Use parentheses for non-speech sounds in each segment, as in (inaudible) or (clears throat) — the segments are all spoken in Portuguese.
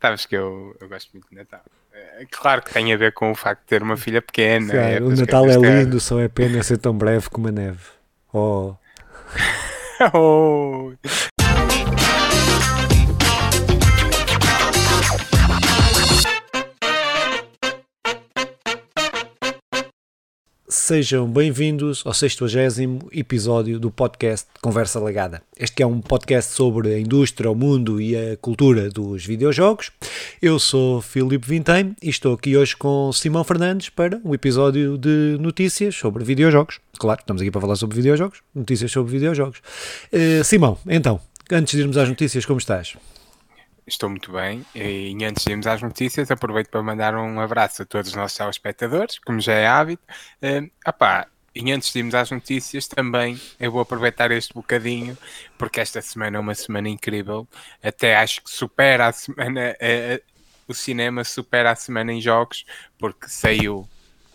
Sabes que eu, eu gosto muito de Natal. É, claro que tem a ver com o facto de ter uma filha pequena. Claro, é o Natal é lindo, só é pena ser tão breve como a neve. Oh. (laughs) Oh. Sejam bem-vindos ao 60 episódio do podcast Conversa Legada. Este é um podcast sobre a indústria, o mundo e a cultura dos videojogos. Eu sou Filipe Vintém e estou aqui hoje com Simão Fernandes para um episódio de notícias sobre videojogos. Claro, estamos aqui para falar sobre videojogos, notícias sobre videojogos. Eh, Simão, então, antes de irmos às notícias, como estás? Estou muito bem e antes de irmos às notícias, aproveito para mandar um abraço a todos os nossos telespectadores, como já é hábito. Uh, opá, e antes de irmos às notícias, também eu vou aproveitar este bocadinho, porque esta semana é uma semana incrível. Até acho que supera a semana, uh, o cinema supera a semana em jogos, porque saiu,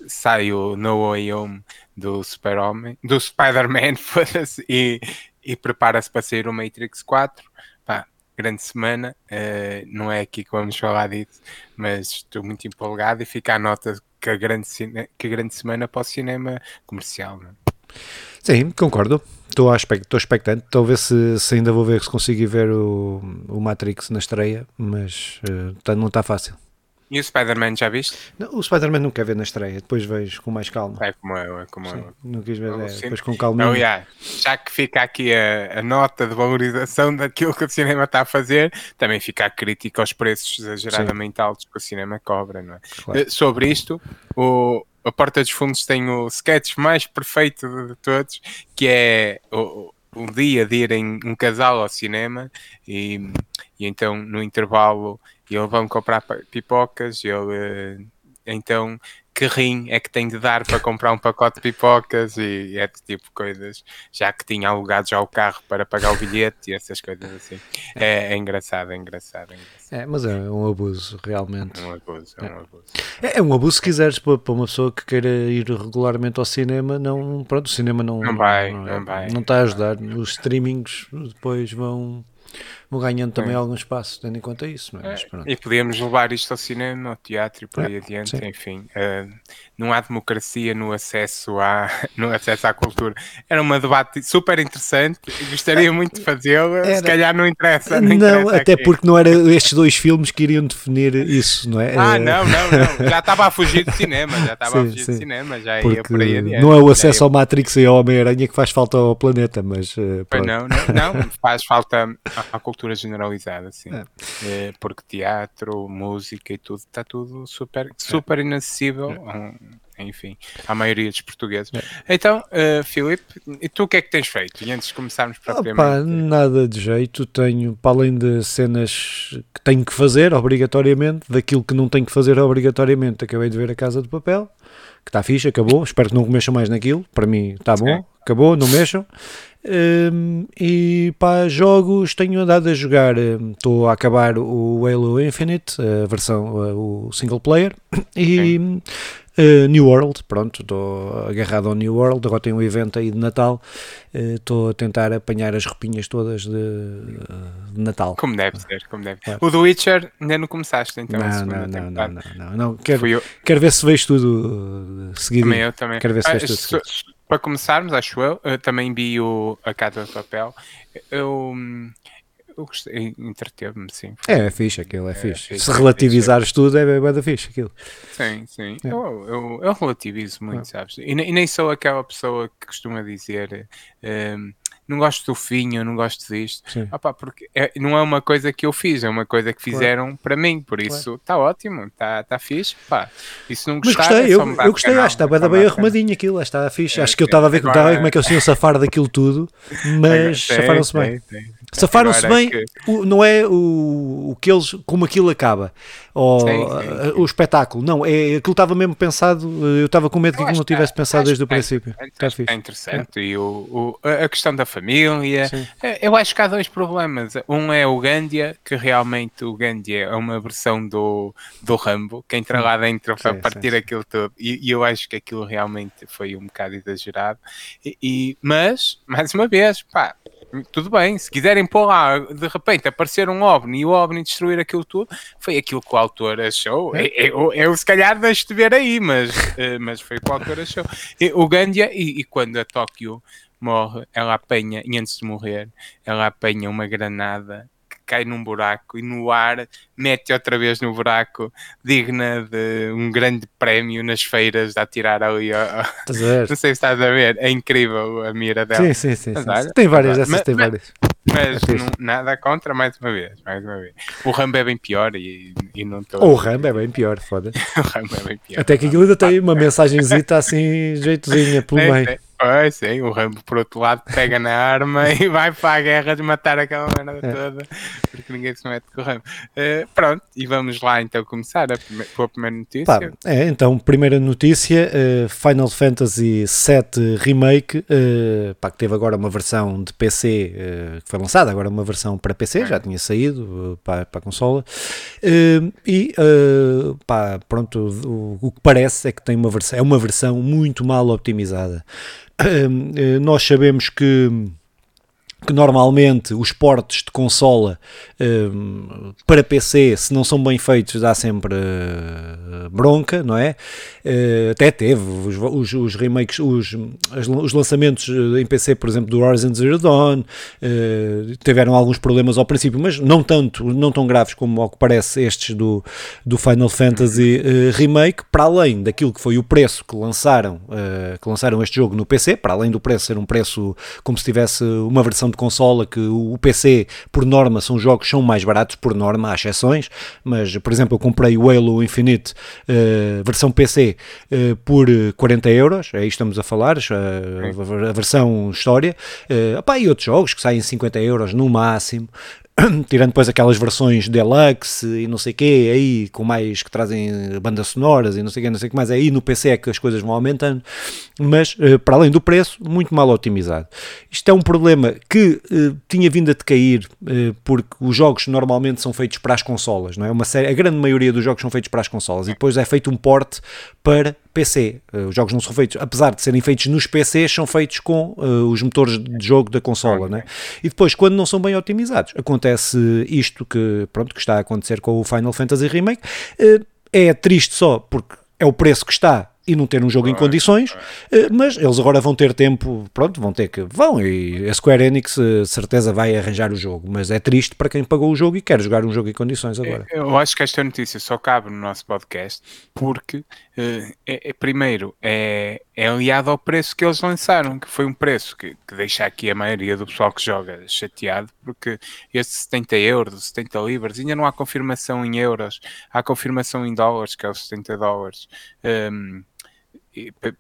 saiu No Way Home do Super-Homem, do Spider-Man, (laughs) e, e prepara-se para sair o Matrix 4. Grande semana, uh, não é aqui que vamos falar disso, mas estou muito empolgado e fica a nota que a grande, que a grande semana para o cinema comercial. Não? é? Sim, concordo. Estou, à expect- estou expectante. Talvez se, se ainda vou ver se consigo ver o, o Matrix na estreia, mas tá- não está fácil. E o Spider-Man já viste? Não, o Spider-Man não quer ver na estreia, depois vejo com mais calma. É como eu, é como Sim, eu. não quis ver, é, depois com calma. Aliás, já que fica aqui a, a nota de valorização daquilo que o cinema está a fazer, também fica a crítica aos preços exageradamente altos que o cinema cobra, não é? Claro. Eh, Sobre isto, o, a Porta dos Fundos tem o sketch mais perfeito de, todos, que é o, o dia de irem um casal ao cinema e, e então no intervalo eles vão comprar pa- pipocas e ele eh, então que rim é que tem de dar para comprar um pacote de pipocas e, e é tipo coisas, já que tinha alugado já o carro para pagar o bilhete e essas coisas assim. É, é engraçado, é engraçado, é engraçado. É, mas é um abuso, realmente. É um abuso, é um abuso. É, é um abuso se quiseres para, para uma pessoa que queira ir regularmente ao cinema, não, pronto, o cinema não, Não vai, é- não vai. não está a ajudar. Os streamings depois vão, vão ganhando também Sim. algum espaço, tendo em conta isso. É? Mas pronto. E podíamos levar isto ao cinema, ao teatro e por aí É, adiante, sim. enfim. eh, não há democracia no acesso, à, (laughs) no acesso à cultura. Era um debate super interessante, gostaria muito de fazê-lo, se calhar não interessa. Não, Não, interessa até aqui. porque não eram estes dois filmes que iriam definir isso, não é? Ah, não, não, não. Já estava a fugir do cinema, já estava a fugir sim. do cinema, já ia Porque por aí adiante. não é o acesso ia- ao Matrix e ao Homem-Aranha que faz falta ao planeta, mas eh, pronto. Não, não, não, faz falta à, cultura generalizada, sim. É. Eh, porque teatro, música e tudo, está tudo super, super inacessível, enfim, à maioria dos portugueses. Então, eh, Filipe, e tu o que é que tens feito? E antes de começarmos Opa, propriamente... nada de jeito. Tenho, para além de cenas que tenho que fazer obrigatoriamente, daquilo que não tenho que fazer obrigatoriamente, acabei de ver a Casa de Papel, que está fixe, acabou. Espero que não mexam mais naquilo. Para mim está bom, Sim. acabou, não mexam. Hum, e para jogos tenho andado a jogar. hum, Estou a acabar o Halo Infinite, a versão, uh, o single player, e uh, New World. Pronto, estou agarrado ao New World. Agora tem um evento aí de Natal. Uh, Estou a tentar apanhar as roupinhas todas de, de Natal. Como deve ser, como deve Claro. O The Witcher ainda não começaste, então, não, segunda não, não, não, não, não, não. Quero, quero ver se vejo tudo uh, seguidinho. também eu, também. Quero ver se Ah, vês tudo so- so- para começarmos, acho eu, eu também vi o A Casa de Papel. Eu, hum, eu gostei, entreteve-me, sim. É, é fixe, aquilo é, fixe. fixe, Se é relativizares tudo, é bem da fixe aquilo. Sim, sim. É. Eu, eu, eu relativizo muito, sabes? E, e nem sou aquela pessoa que costuma dizer hum, não gosto do eu não gosto disto. Sim. Opá, porque é- não é uma coisa que eu fiz, é uma coisa que Claro. fizeram para mim. Por isso está ótimo, está tá fixe. Pá. Se não Mas gostar, gostei, é eu, eu gostei, canal, acho que está é bem, arrumadinho aquilo, está fixe. É, acho que eu estava a ver como, Agora- estava a ver como é que eles tinham safar daquilo tudo, (laughs) mas safaram-se bem. sim. Safaram-se Agora bem, que- o- não é o, o que eles, como aquilo acaba, ou Sim, sim, uh, o espetáculo, não, é, aquilo estava mesmo pensado, uh, eu estava com medo que Eu aquilo não que tivesse é- pensado desde o que é- princípio. É, Está é interessante. E o, o- a questão da família. Sim. É, Eu acho que há dois problemas. Um é o Gandia, que realmente o Gandia é uma versão do, do Rambo, que entra lá dentro para Sim, partir sim, sim. aquilo todo. E, e eu acho que aquilo realmente foi um bocado exagerado. E, e- mas, mais uma vez, pá, tudo bem, se quiserem pôr lá, de repente aparecer um OVNI e o OVNI destruir aquilo tudo, foi aquilo que o autor achou. É. Eu, eu, se calhar deixo de ver aí, mas, uh, mas foi o que o autor achou. E, o Gandia, e, e quando a Tóquio morre, ela apanha, e antes de morrer, ela apanha uma granada cai num buraco e no ar mete outra vez no buraco, digna de um grande prémio nas feiras de atirar ali. (laughs) Não sei se estás a ver, é incrível a mira dela. Sim, sim, sim. sim, sim. Tem várias dessas, tem várias. Mas é não, nada contra, mais uma vez, mais uma vez. O Rambo é bem pior e, e não estou. O Rambo é bem pior, foda (laughs) O Rambo é bem pior. Até que aquilo ainda tem uma mensagenzita assim, jeitozinha pelo meio. Pois, sim, o Rambo por outro lado pega na arma (laughs) e vai para a guerra de matar aquela merda é. toda, porque ninguém se mete com o Rambo. Uh, pronto, e vamos lá então começar a prime com a primeira notícia. Pá, é, então, primeira notícia, uh, Final Fantasy VII Remake, uh, pá, que teve agora uma versão de PC, que foi lançada agora uma versão para PC, é. já tinha saído para, para a consola, e pá, pronto, o, o, que parece é que tem uma versão, é uma versão muito mal optimizada. Eh, nós sabemos que que normalmente os portes de consola uh, para PC, se não são bem feitos, dá sempre uh, bronca, não é? Uh, até teve os, os, os remakes, os, os, lançamentos em PC, por exemplo, do Horizon Zero Dawn, tiveram alguns problemas ao princípio, mas não tanto, não tão graves como ao que parece estes do, do Final Fantasy Remake, para além daquilo que foi o preço que lançaram, que lançaram este jogo no PC, para além do preço ser um preço como se tivesse uma versão de de consola que o PC, por norma, são jogos são mais baratos, por norma, há exceções, mas, por exemplo, eu comprei o Halo Infinite uh, versão PC uh, por 40 euros, aí estamos a falar, uh, a, versão história, uh, opá, e outros jogos que saem 50 euros no máximo, (clears throat) tirando depois aquelas versões deluxe e não sei quê, aí com mais que trazem bandas sonoras e não sei quê, não sei que mais, aí no PC é que as coisas vão aumentando, mas eh, para além do preço, muito mal otimizado. Isto é um problema que uh, tinha vindo a decair porque os jogos normalmente são feitos para as consolas, não é? Uma série, a grande maioria dos jogos são feitos para as consolas e depois é feito um porte para PC. Uh, os jogos não são feitos, apesar de serem feitos nos PCs, são feitos com uh, os motores de jogo da consola, né? E depois, quando não são bem otimizados, acontece isto que, pronto, que está a acontecer com o Final Fantasy Remake. Uh, é triste só porque é o preço que está e não ter um jogo em condições, eh, mas eles agora vão ter tempo, pronto, vão ter que, vão, e a Square Enix eh, certeza vai arranjar o jogo, mas é triste para quem pagou o jogo e quer jogar um jogo em condições agora. Eu acho que esta notícia só cabe no nosso podcast porque, é, é, primeiro, é, é aliado ao preço que eles lançaram, que foi um preço que, que deixa aqui a maioria do pessoal que joga chateado, porque este 70 euros, 70 libras, ainda não há confirmação em euros, há confirmação em dólares, que é os 70 dólares. Um,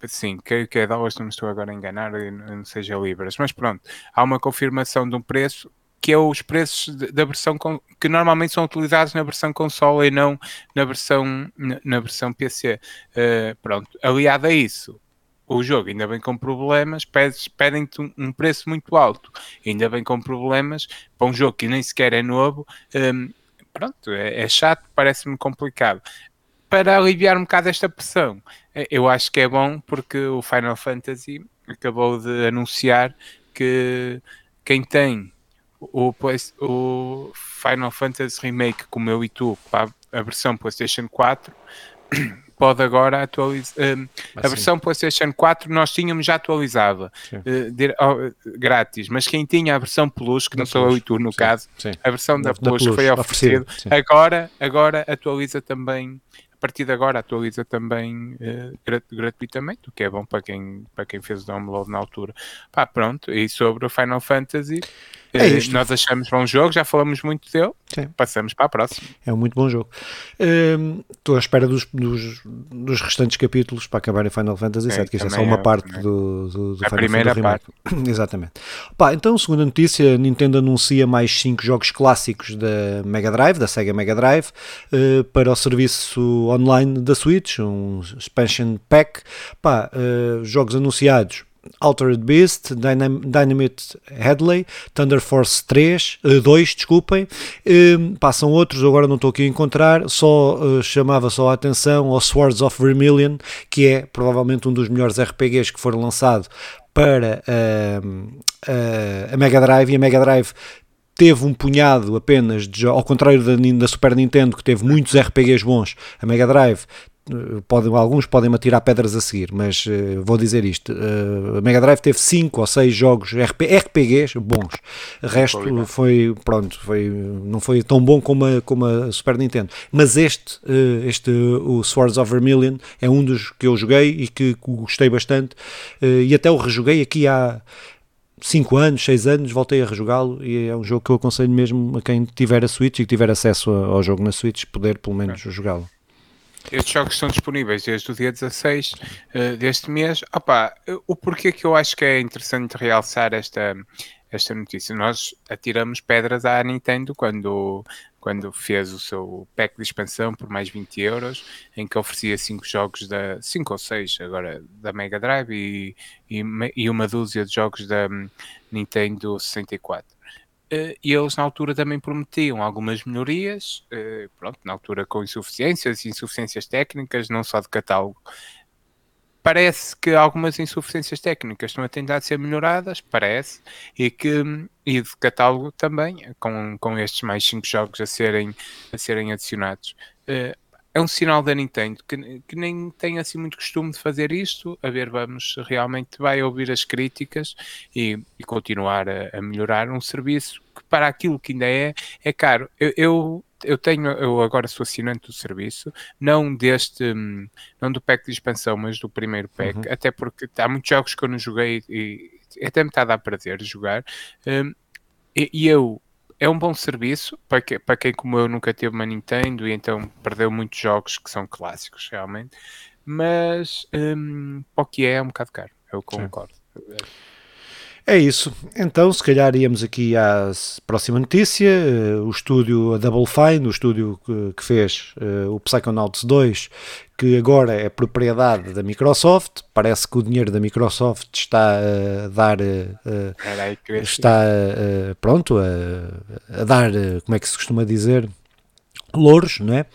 sim, que, que é dólares, não me estou agora a enganar, não seja libras, mas pronto, há uma confirmação de um preço que é os preços da versão com, que normalmente são utilizados na versão console e não na versão, na versão PC. Uh, eh, pronto, aliado a isso, o jogo ainda vem com problemas, pedem-te um, um, preço muito alto, ainda vem com problemas para um jogo que nem sequer é novo. Um, ehm, pronto, é, é chato, parece-me complicado para aliviar um bocado esta pressão. É, eu acho que é bom porque o Final Fantasy acabou de anunciar que quem tem o, o Final Fantasy Remake, como eu e tu, para a versão PlayStation 4, (clears throat) pode agora atualizar. Uh, a versão PlayStation 4 nós tínhamos já atualizada uh, grátis, mas quem tinha a versão Plus, que da não sou eu e tu no sim, caso, sim. a versão da, da Plus, Plus, que foi oferecida, agora, agora atualiza também partir de agora atualiza também uh, gratuitamente, o que é bom para quem, para quem fez o download na altura. Pá, pronto, e sobre o Final Fantasy, é isto. Nós achamos bom jogo, já falamos muito dele. Sim. Passamos para a próxima. É um muito bom jogo. Hum, estou à espera dos, dos, dos, restantes capítulos para acabar em Final Fantasy VII, é, que isto é só uma é, parte do, do, do a Final primeira Fantasy parte. (laughs) Exatamente. Pá, então, segunda notícia, Nintendo anuncia mais 5 jogos clássicos da Mega Drive, da Sega Mega Drive, uh, para o serviço online da Switch, um expansion pack. Pá, uh, jogos anunciados Altered Beast, Dynam Dynamite Headley, Thunder Force 3, uh, 2, desculpem, uh, passam outros, agora não estou aqui a encontrar, só uh, chamava só a atenção ao Swords of Vermilion, que é provavelmente um dos melhores RPGs que foram lançados para uh, a Mega Drive e a Mega Drive teve um punhado apenas de ao contrário da, da, Super Nintendo que teve muitos RPGs bons a Mega Drive pode, alguns podem me atirar pedras a seguir, mas uh, vou dizer isto: uh, a Mega Drive teve 5 ou 6 jogos RP, RPGs bons, o resto foi, pronto, foi, não foi tão bom como a, como a Super Nintendo. Mas este, uh, este o Swords of Vermilion, é um dos que eu joguei e que gostei bastante, e até o rejoguei aqui há. 5 anos, 6 anos, voltei a rejogá-lo e é um jogo que eu aconselho mesmo a quem tiver a Switch e que tiver acesso ao jogo na Switch, poder pelo menos é. jogá-lo. Estes jogos estão disponíveis desde o dia 16 uh, eh, deste mês. Opa, o porquê que eu acho que é interessante realçar esta, esta notícia? Nós atiramos pedras à Nintendo quando, quando fez o seu pack de expansão por mais 20 euros, em que oferecia 5 jogos da 5 ou 6 agora da Mega Drive e, e, e uma dúzia de jogos da Nintendo 64. Uh, e eles na altura também prometiam algumas melhorias, uh, pronto, na altura com insuficiências, insuficiências técnicas, não só de catálogo. Parece que algumas insuficiências técnicas estão a tentar ser melhoradas, parece, e que e de catálogo também, com, com estes mais 5 jogos a serem, a serem adicionados. É um sinal da Nintendo que, que, nem tem assim muito costume de fazer isto. A ver, vamos realmente vai ouvir as críticas e, e continuar a, a, melhorar um serviço que para aquilo que ainda é, é caro. Eu, eu, eu, tenho, eu agora sou assinante do serviço, não deste, não do pack de expansão, mas do primeiro pack, uhum. até porque há muitos jogos que eu não joguei e até me está a dar prazer jogar. Um, e eu é um bom serviço para, que, para quem como eu nunca teve uma Nintendo e então perdeu muitos jogos que são clássicos realmente, mas um, para o que é é um bocado caro, eu concordo. Sim. É isso. Então, se calhar íamos aqui à próxima notícia. Uh, o estúdio a Double Fine, o estúdio que, fez uh, o Psychonauts 2, que agora é propriedade da Microsoft. Parece que o dinheiro da Microsoft está a dar. Uh, está pronto a, a dar, como é que se costuma dizer? louros, não é?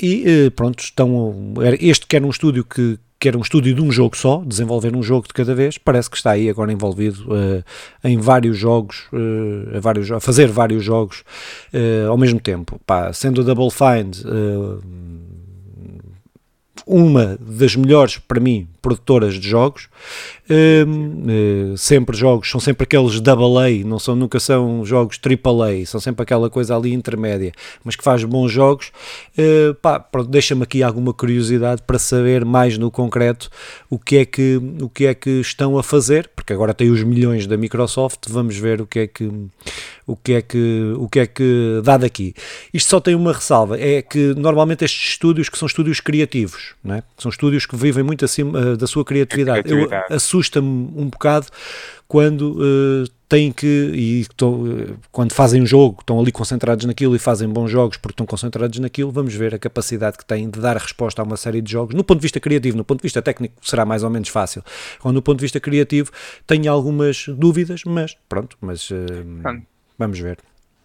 E pronto, estão. Este que era um estúdio que, que era um estúdio de um jogo só, desenvolver um jogo de cada vez, parece que está aí agora envolvido uh, em vários jogos, uh, a, vários, a fazer vários jogos uh, ao mesmo tempo. Pá, sendo o Double Find uma das melhores, para mim, produtoras de jogos. Uh, sempre jogos, são sempre aqueles double A, não são, nunca são jogos triple A, são sempre aquela coisa ali intermédia, mas que faz bons jogos. Uh, deixa-me aqui alguma curiosidade para saber mais no concreto o que, é que, o que é que estão a fazer, porque agora tem os milhões da Microsoft, vamos ver o que é que o que é que o que é que dá daqui. Isto só tem uma ressalva, é que normalmente estes estúdios que são estúdios criativos, não é? são estúdios que vivem muito acima da sua criatividade. criatividade. Assusta-me um bocado quando uh, têm que, e uh, quando fazem um jogo, estão ali concentrados naquilo e fazem bons jogos porque estão concentrados naquilo, vamos ver a capacidade que têm de dar resposta a uma série de jogos. No ponto de vista criativo, no ponto de vista técnico, será mais ou menos fácil. Quando, no ponto de vista criativo, tenho algumas dúvidas, mas pronto, mas uh, vamos ver.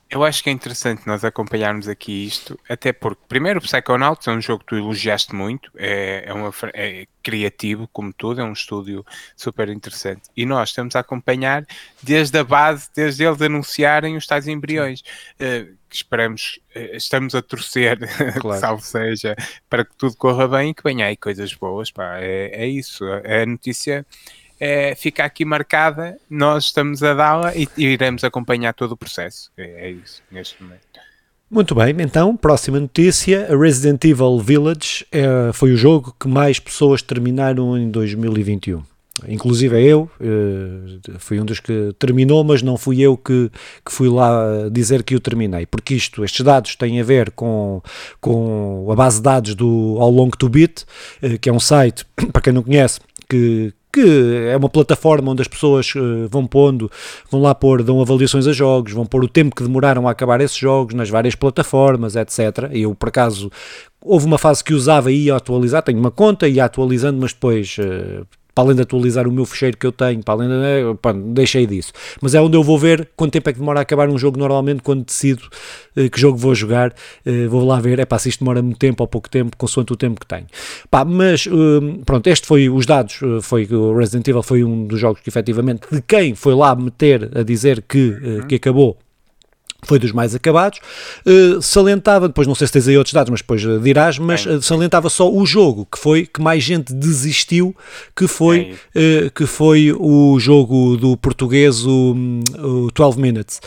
Eu acho que é interessante nós acompanharmos aqui isto, até porque, primeiro, o Psychonauts é um jogo que tu elogiaste muito, é, é, uma, é criativo, como tudo, é um estúdio super interessante. E nós estamos a acompanhar desde a base, desde eles anunciarem os tais embriões. Uh, esperamos, uh, estamos a torcer, (laughs) claro. salvo seja, para que tudo corra bem e que venha aí coisas boas. Pá, é, é isso. A notícia é, fica aqui marcada, nós estamos a dá-la e, e, iremos acompanhar todo o processo. É, é isso, neste momento. Muito bem, então, próxima notícia: Resident Evil Village é, foi o jogo que mais pessoas terminaram em 2021. Inclusive eu, eh, fui um dos que terminou, mas não fui eu que, que fui lá dizer que o terminei, porque isto, estes dados têm a ver com, com a base de dados do How Long to Beat, eh, que é um site, (coughs) para quem não conhece, que, que é uma plataforma onde as pessoas uh, vão pondo, vão lá pôr, dão avaliações a jogos, vão pôr o tempo que demoraram a acabar esses jogos nas várias plataformas, etc. E eu, por acaso, houve uma fase que usava e ia atualizar, tenho uma conta, ia atualizando, mas depois uh, para além de atualizar o meu fecheiro que eu tenho, para além de, eh, pá, deixei disso. Mas é onde eu vou ver quanto tempo é que demora a acabar um jogo normalmente quando decido uh, que jogo vou jogar, uh, vou lá ver, é pá, se isto demora muito tempo ou pouco tempo, consoante o tempo que tenho. Pá, mas uh, pronto, este foi os dados, foi o Resident Evil foi um dos jogos que efetivamente de quem foi lá meter a dizer que, uhum. que acabou foi dos mais acabados. Uh, salientava, depois não sei se tens aí outros dados, mas depois uh, dirás, mas uh, salientava só o jogo que foi que mais gente desistiu, que foi, que foi o jogo do português, o, o 12 Minutes.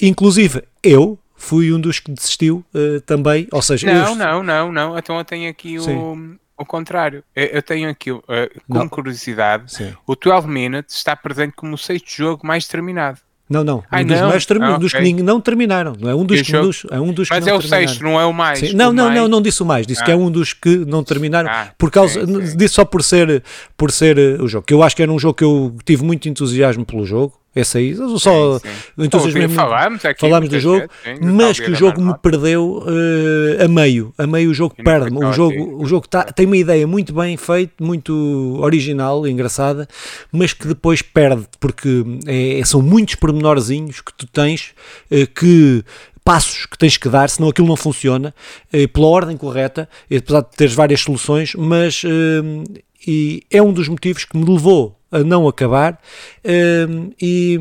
inclusive, eu, fui um dos que desistiu também, ou seja... Não, eu... não, não, não, então eu tenho aqui o, o contrário. Eu, eu tenho aqui, com não. curiosidade, Sim. o 12 Minutes está presente como o sexto jogo mais terminado. Não, não. Ai, um dos não? mais term... ah, dos okay. que não terminaram. Não é um dos, que, dos, é um dos Mas é o sexto, não é o mais. Sim. Não, o não, mais... não, não disse o mais. Disse ah. que é um dos que não terminaram. Ah, por causa, sim, sim. disse só por ser, por ser uh, o jogo. Que eu acho que era um jogo que eu tive muito entusiasmo pelo jogo. Esse aí, só sim, sim. entusiasmo falámos, aqui, falámos do jogo, vezes, mas que o jogo me perdeu uh, a meio, a meio o jogo perde-me. O jogo, o jogo tá, tem uma ideia muito bem feita, muito original, engraçada, mas que depois perde, porque é, são muitos pormenorzinhos que tu tens uh, que passos que tens que dar, senão aquilo não funciona, pela ordem correta, apesar de teres várias soluções, mas e é um dos motivos que me levou a não acabar um, e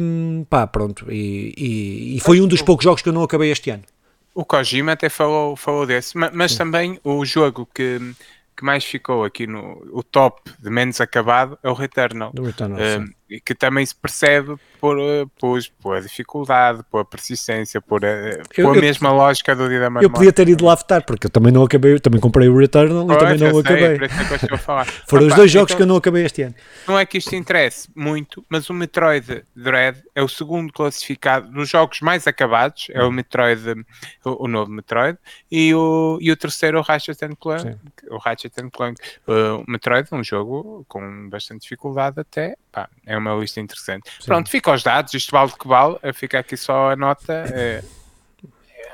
pá, pronto, e, e, e, foi um dos poucos jogos que eu não acabei este ano. O Kojima até falou, falou desse, mas, mas também o jogo que, que mais ficou aqui no o top de menos acabado é o Returnal. Do Returnal um, que também se percebe por, eh, por, por a dificuldade, por a persistência, por a, eu, por a mesma eu, lógica do dia da Eu podia ter ido lá votar, porque eu também não acabei, também comprei o Returnal e também não acabei. É (laughs) Foram os dois jogos então, que eu não acabei este ano. Não é que isto interesse muito, mas o Metroid Dread é o segundo classificado dos jogos mais acabados, é o. Metroid, o, o novo Metroid, e o, e o terceiro o Ratchet Clank. Sim. O Ratchet Clank. O Metroid é um jogo com bastante dificuldade até, pá, é uma lista interessante. Sim. Pronto, fica os dados, isto vale que vale, fica aqui só a nota. É,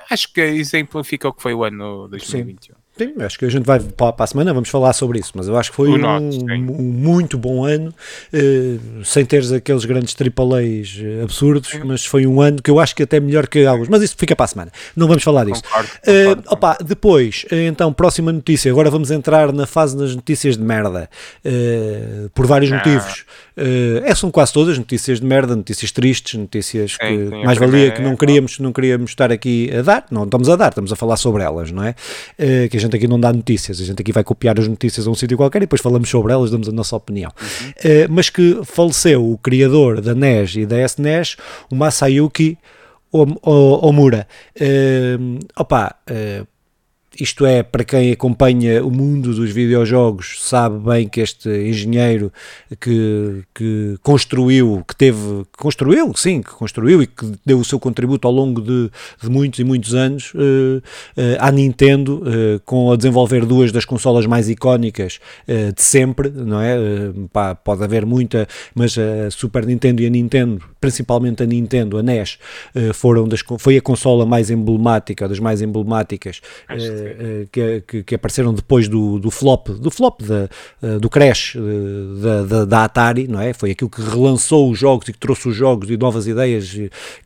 acho que exemplifica o que foi o ano 2021. Sim. Sim, acho que a gente vai para a semana, vamos falar sobre isso, mas eu acho que foi um, um, muito bom ano, uh, sem teres aqueles grandes AAAs eh, absurdos, sim. mas foi um ano que eu acho que até melhor que alguns, mas isso fica para a semana, não vamos falar disso. Concordo, concordo, uh, opa, depois, então, próxima notícia, agora vamos entrar na fase das notícias de merda, uh, por vários ah. motivos. Uh, é, são quase todas notícias de merda, notícias tristes, notícias que sim, sim, mais valia que não queríamos, não queríamos estar aqui a dar, não estamos a dar, estamos a falar sobre elas, não é? Que a gente aqui não dá notícias, a gente aqui vai copiar as notícias a um sítio qualquer e depois falamos sobre elas, damos a nossa opinião. Uhum. Uh, mas que faleceu o criador da NES e da SNES, o Masayuki Omura. Uh, opa, uh, isto é, para quem acompanha o mundo dos videojogos, sabe bem que este engenheiro que, que construiu, que teve, que construiu, sim, que construiu e que deu o seu contributo ao longo de, de muitos e muitos anos uh, uh, à Nintendo, uh, com a desenvolver duas das consolas mais icónicas de sempre, não é? Pá, pode haver muita, mas a Super Nintendo e a Nintendo, principalmente a Nintendo, a NES, foram das, foi a consola mais emblemática, das mais emblemáticas que, que, que, apareceram depois do, do flop, do flop da, eh, do crash eh, da, da, da, Atari, não é? Foi aquilo que relançou os jogos e que trouxe os jogos e novas ideias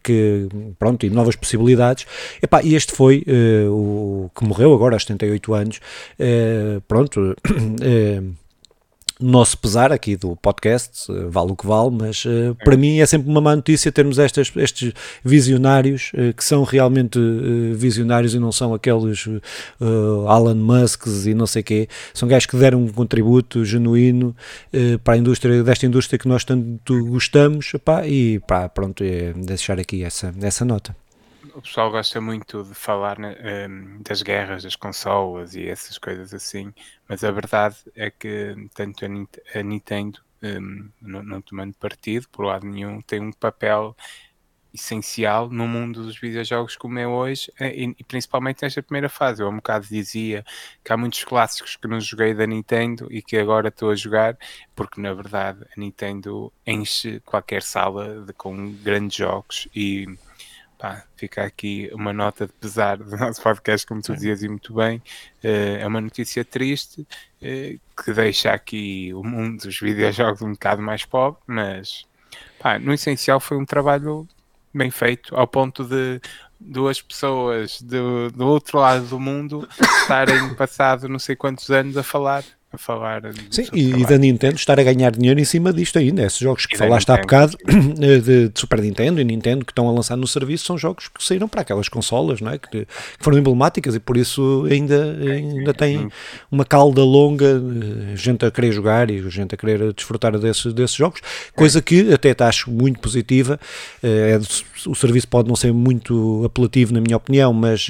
que, pronto, e novas possibilidades. Epá, e este foi o que morreu agora aos 78 anos, pronto, (clears throat) nosso pesar aqui do podcast, eh, vale o que vale, mas uh, para mim é sempre uma má notícia termos estas, estes visionários uh, que são realmente uh, visionários e não são aqueles Alan Musks e não sei quê, são gajos que deram um contributo genuíno para a indústria, desta indústria que nós tanto gostamos, epá, e pá, pronto, é deixar aqui essa, essa nota o pessoal gosta muito de falar né, um, das guerras das consolas e essas coisas assim, mas a verdade é que tanto a, Nintendo, um, não, não, tomando partido por lado nenhum, tem um papel essencial no mundo dos videojogos como é hoje eh, e, e, principalmente nesta primeira fase. Eu há um bocado dizia que há muitos clássicos que não joguei da Nintendo e que agora estou a jogar, porque na verdade a Nintendo enche qualquer sala de, com grandes jogos e pá, fica aqui uma nota de pesar do nosso podcast, como tu dizias e muito bem. Uh, é uma notícia triste uh, que deixa aqui o mundo dos videojogos um bocado mais pobre, mas pá, no essencial foi um trabalho bem feito, ao ponto de duas pessoas do, do outro lado do mundo estarem passado não sei quantos anos a falar a falar. Sim, e, da Nintendo estar a ganhar dinheiro em cima disto ainda. Esses jogos que e falaste há bocado (clears throat) de, de, Super Nintendo e Nintendo que estão a lançar no serviço são jogos que saíram para aquelas consolas, não é? que, que foram emblemáticas e por isso ainda, ainda tem uma calda longa, eh, gente a querer jogar e gente a querer desfrutar desses, desses jogos, coisa que até acho muito positiva. Eh, é, o serviço pode não ser muito apelativo, na minha opinião, mas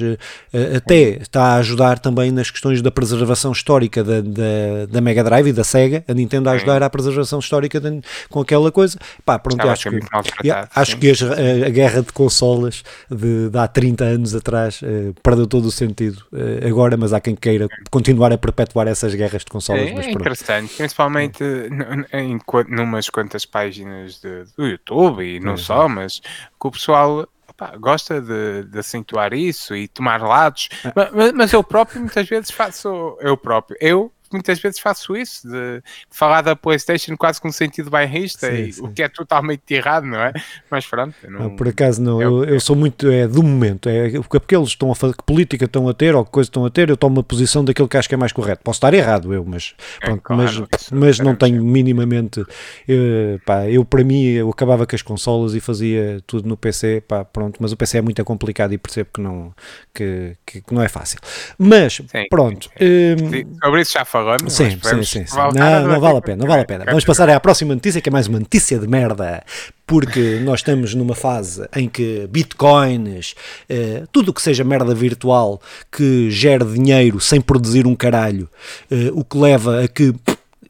eh, até está a ajudar também nas questões da preservação histórica da, da da, Mega Drive e da Sega, a Nintendo a ajudar à preservação histórica de, com aquela coisa. Pá, pronto, acho que, yeah, acho que a, a, guerra de consolas de, de, há 30 anos atrás uh, perdeu todo o sentido uh, agora, mas há quem queira continuar a perpetuar essas guerras de consolas. É, é interessante, principalmente é. em, em numas quantas páginas de, do YouTube e não é. só, mas que o pessoal Pá, gosta de, de, acentuar isso e tomar lados, é. mas, mas, eu próprio muitas vezes faço, eu próprio, eu muitas vezes faço isso, de falar da PlayStation quase com sentido bairrista, sim, sim. o que é totalmente errado, não é? Mas pronto. Não, não, por acaso não, é eu, eu, sou muito é, do momento, é porque eles estão a fazer, que política estão a ter ou que coisa estão a ter, eu tomo uma posição daquilo que acho que é mais correto. Posso estar errado, eu, mas, é, pronto, claro, mas, isso, mas não tenho minimamente. Eu, pá, eu, para mim, eu acabava com as consolas e fazia tudo no PC, pá, pronto, mas o PC é muito complicado e percebo que não, que, que, não é fácil. Mas, sim, pronto. Hum, sobre isso já falamos falamos. Sim, sim, sim, sim. Não, não vale a pena, não vale a pena. Vamos passar à próxima notícia, que é mais uma notícia de merda, porque nós estamos numa fase em que bitcoins, eh, tudo o que seja merda virtual que gere dinheiro sem produzir um caralho, eh, o que leva a que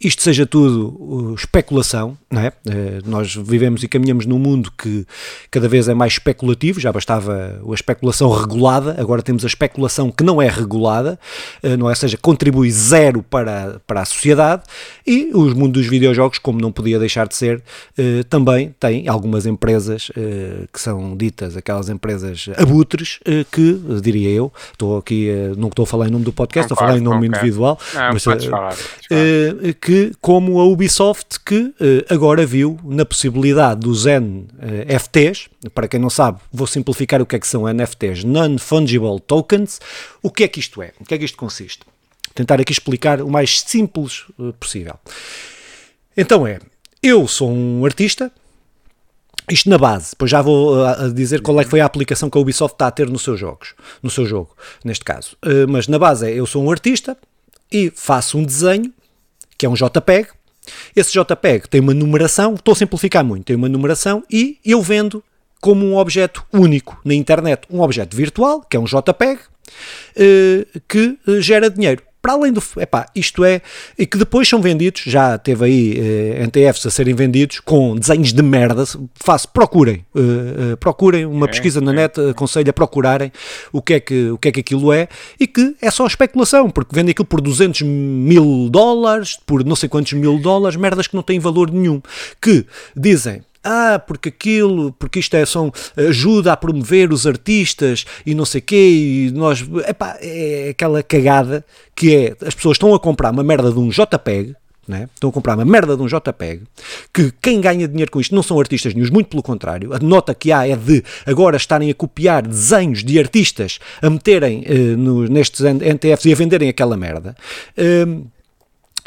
isto seja tudo uh, especulação, não é? Uh, nós vivemos e caminhamos num mundo que cada vez é mais especulativo, já bastava a especulação regulada, agora temos a especulação que não é regulada, uh, não é? Ou seja, contribui zero para, para a sociedade e o mundo dos videojogos, como não podia deixar de ser, também tem algumas empresas que são ditas aquelas empresas abutres que, diria eu, estou aqui, não estou a falar em nome do podcast, estou a falar em nome individual, não, mas, falar, falar. Que como a Ubisoft, que eh, agora viu na possibilidade dos NFTs, para quem não sabe, vou simplificar o que é que são NFTs, Non-Fungible Tokens, o que é que isto é? O que é que isto consiste? Tentar aqui explicar o mais simples eh, possível. Então é, eu sou um artista, isto na base, depois já vou dizer qual é que foi a aplicação que a Ubisoft está a ter nos seus jogos, no seu jogo, neste caso. Uh, mas na base é, eu sou um artista e faço um desenho que é um JPEG. Esse JPEG tem uma numeração, estou a simplificar muito, tem uma numeração e eu vendo como um objeto único na internet, um objeto virtual, que é um JPEG, eh, que eh, gera dinheiro para além do. Epá, isto é. E que depois são vendidos, já teve aí eh, NTFs a serem vendidos com desenhos de merda. Faço, procurem. Uh, uh, procurem uma pesquisa na net, aconselho a procurarem o que, é que, o que é que aquilo é e que é só especulação, porque vendem aquilo por 200 mil dólares, por não sei quantos mil dólares, merdas que não têm valor nenhum. Que dizem ah, porque aquilo, porque isto é, são, ajuda a promover os artistas e não sei quê, e nós, epá, é aquela cagada que é, as pessoas estão a comprar uma merda de um JPEG, né? Estão a comprar uma merda de um JPEG, que quem ganha dinheiro com isto não são artistas nenhum, muito pelo contrário. A nota que há é de agora estarem a copiar desenhos de artistas, a meterem uh, no, nestes NTFs e a venderem aquela merda. Uh,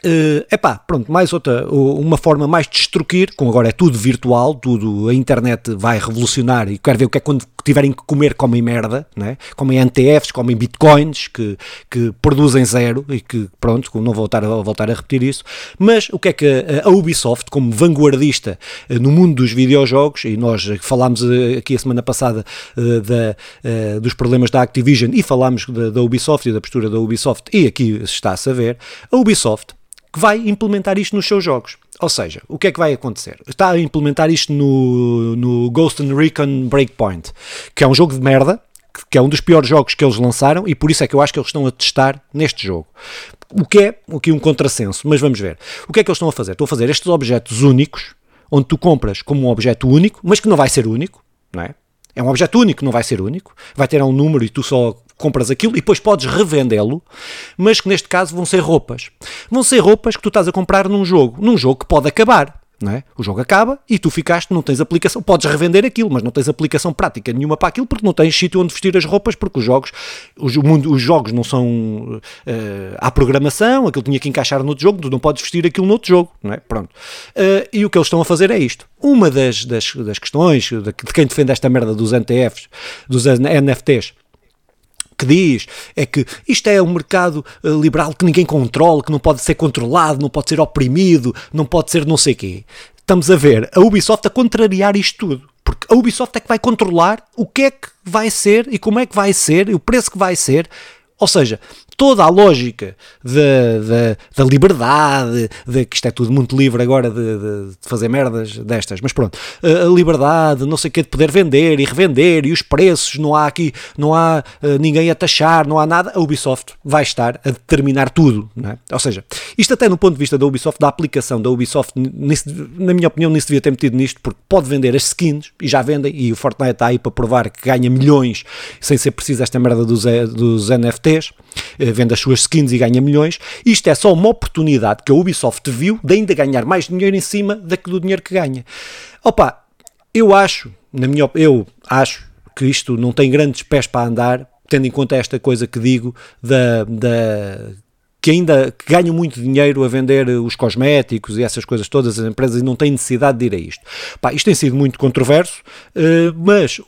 Uh, epá, pronto, mais outra, uma forma mais de extruir, com agora é tudo virtual, tudo, a internet vai revolucionar e quero ver o que é quando tiverem que comer, comem merda, né? comem NTFs, comem bitcoins, que, que produzem zero e que, pronto, não vou voltar a, voltar a repetir isso, mas o que é que a, Ubisoft, como vanguardista uh, no mundo dos videojogos, e nós falámos uh, aqui a semana passada da, dos problemas da Activision e falámos da, da Ubisoft e da postura da Ubisoft, e aqui está-se a ver, a Ubisoft que vai implementar isto nos seus jogos. Ou seja, o que é que vai acontecer? Está a implementar isto no, no Ghost Recon Breakpoint, que é um jogo de merda, que é um dos piores jogos que eles lançaram e por isso é que eu acho que eles estão a testar neste jogo. O que é aqui um contrassenso, mas vamos ver. O que é que eles estão a fazer? Estão a fazer estes objetos únicos, onde tu compras como um objeto único, mas que não vai ser único, não é? É um objeto único, não vai ser único, vai ter um número e tu só compras aquilo e depois podes revendê-lo, mas que neste caso vão ser roupas. Vão ser roupas que tu estás a comprar num jogo, num jogo que pode acabar. É? O jogo acaba e tu ficaste, não tens aplicação, podes revender aquilo, mas não tens aplicação prática nenhuma para aquilo porque não tens sítio onde vestir as roupas, porque os jogos, os, mundo, os jogos não são uh, há programação, aquilo tinha que encaixar no outro jogo, tu não podes vestir aquilo no outro jogo, não é? Pronto. Uh, e o que eles estão a fazer é isto. Uma das, das, das questões de, de quem defende esta merda dos NTFs, dos NFTs, que diz é que isto é um mercado eh, liberal que ninguém controla, que não pode ser controlado, não pode ser oprimido, não pode ser não sei quê. Estamos a ver a Ubisoft a contrariar isto tudo. Porque a Ubisoft é que vai controlar o que é que vai ser e como é que vai ser e o preço que vai ser. Ou seja, toda a lógica da, da, da liberdade, de, que isto é tudo muito livre agora de, de, de, fazer merdas destas, mas pronto, a liberdade, não sei o que, de poder vender e revender e os preços, não há aqui, não há uh, ninguém a taxar, não há nada, a Ubisoft vai estar a determinar tudo, é? Ou seja, isto até no ponto de vista da Ubisoft, da aplicação da Ubisoft, na minha opinião, nem se devia ter metido nisto, porque pode vender as skins, e já vendem, e o Fortnite está aí para provar que ganha milhões sem ser preciso esta merda dos, dos NFTs, eh, vende as suas skins e ganha milhões. Isto é só uma oportunidade que a Ubisoft viu de ainda ganhar mais dinheiro em cima do dinheiro que ganha. Opa, eu acho, na minha eu acho que isto não tem grandes pés para andar, tendo em conta esta coisa que digo da, da que ainda que ganham muito dinheiro a vender os cosméticos e essas coisas todas, as empresas, e não têm necessidade de ir a isto. Pá, isto tem sido muito controverso, uh, mas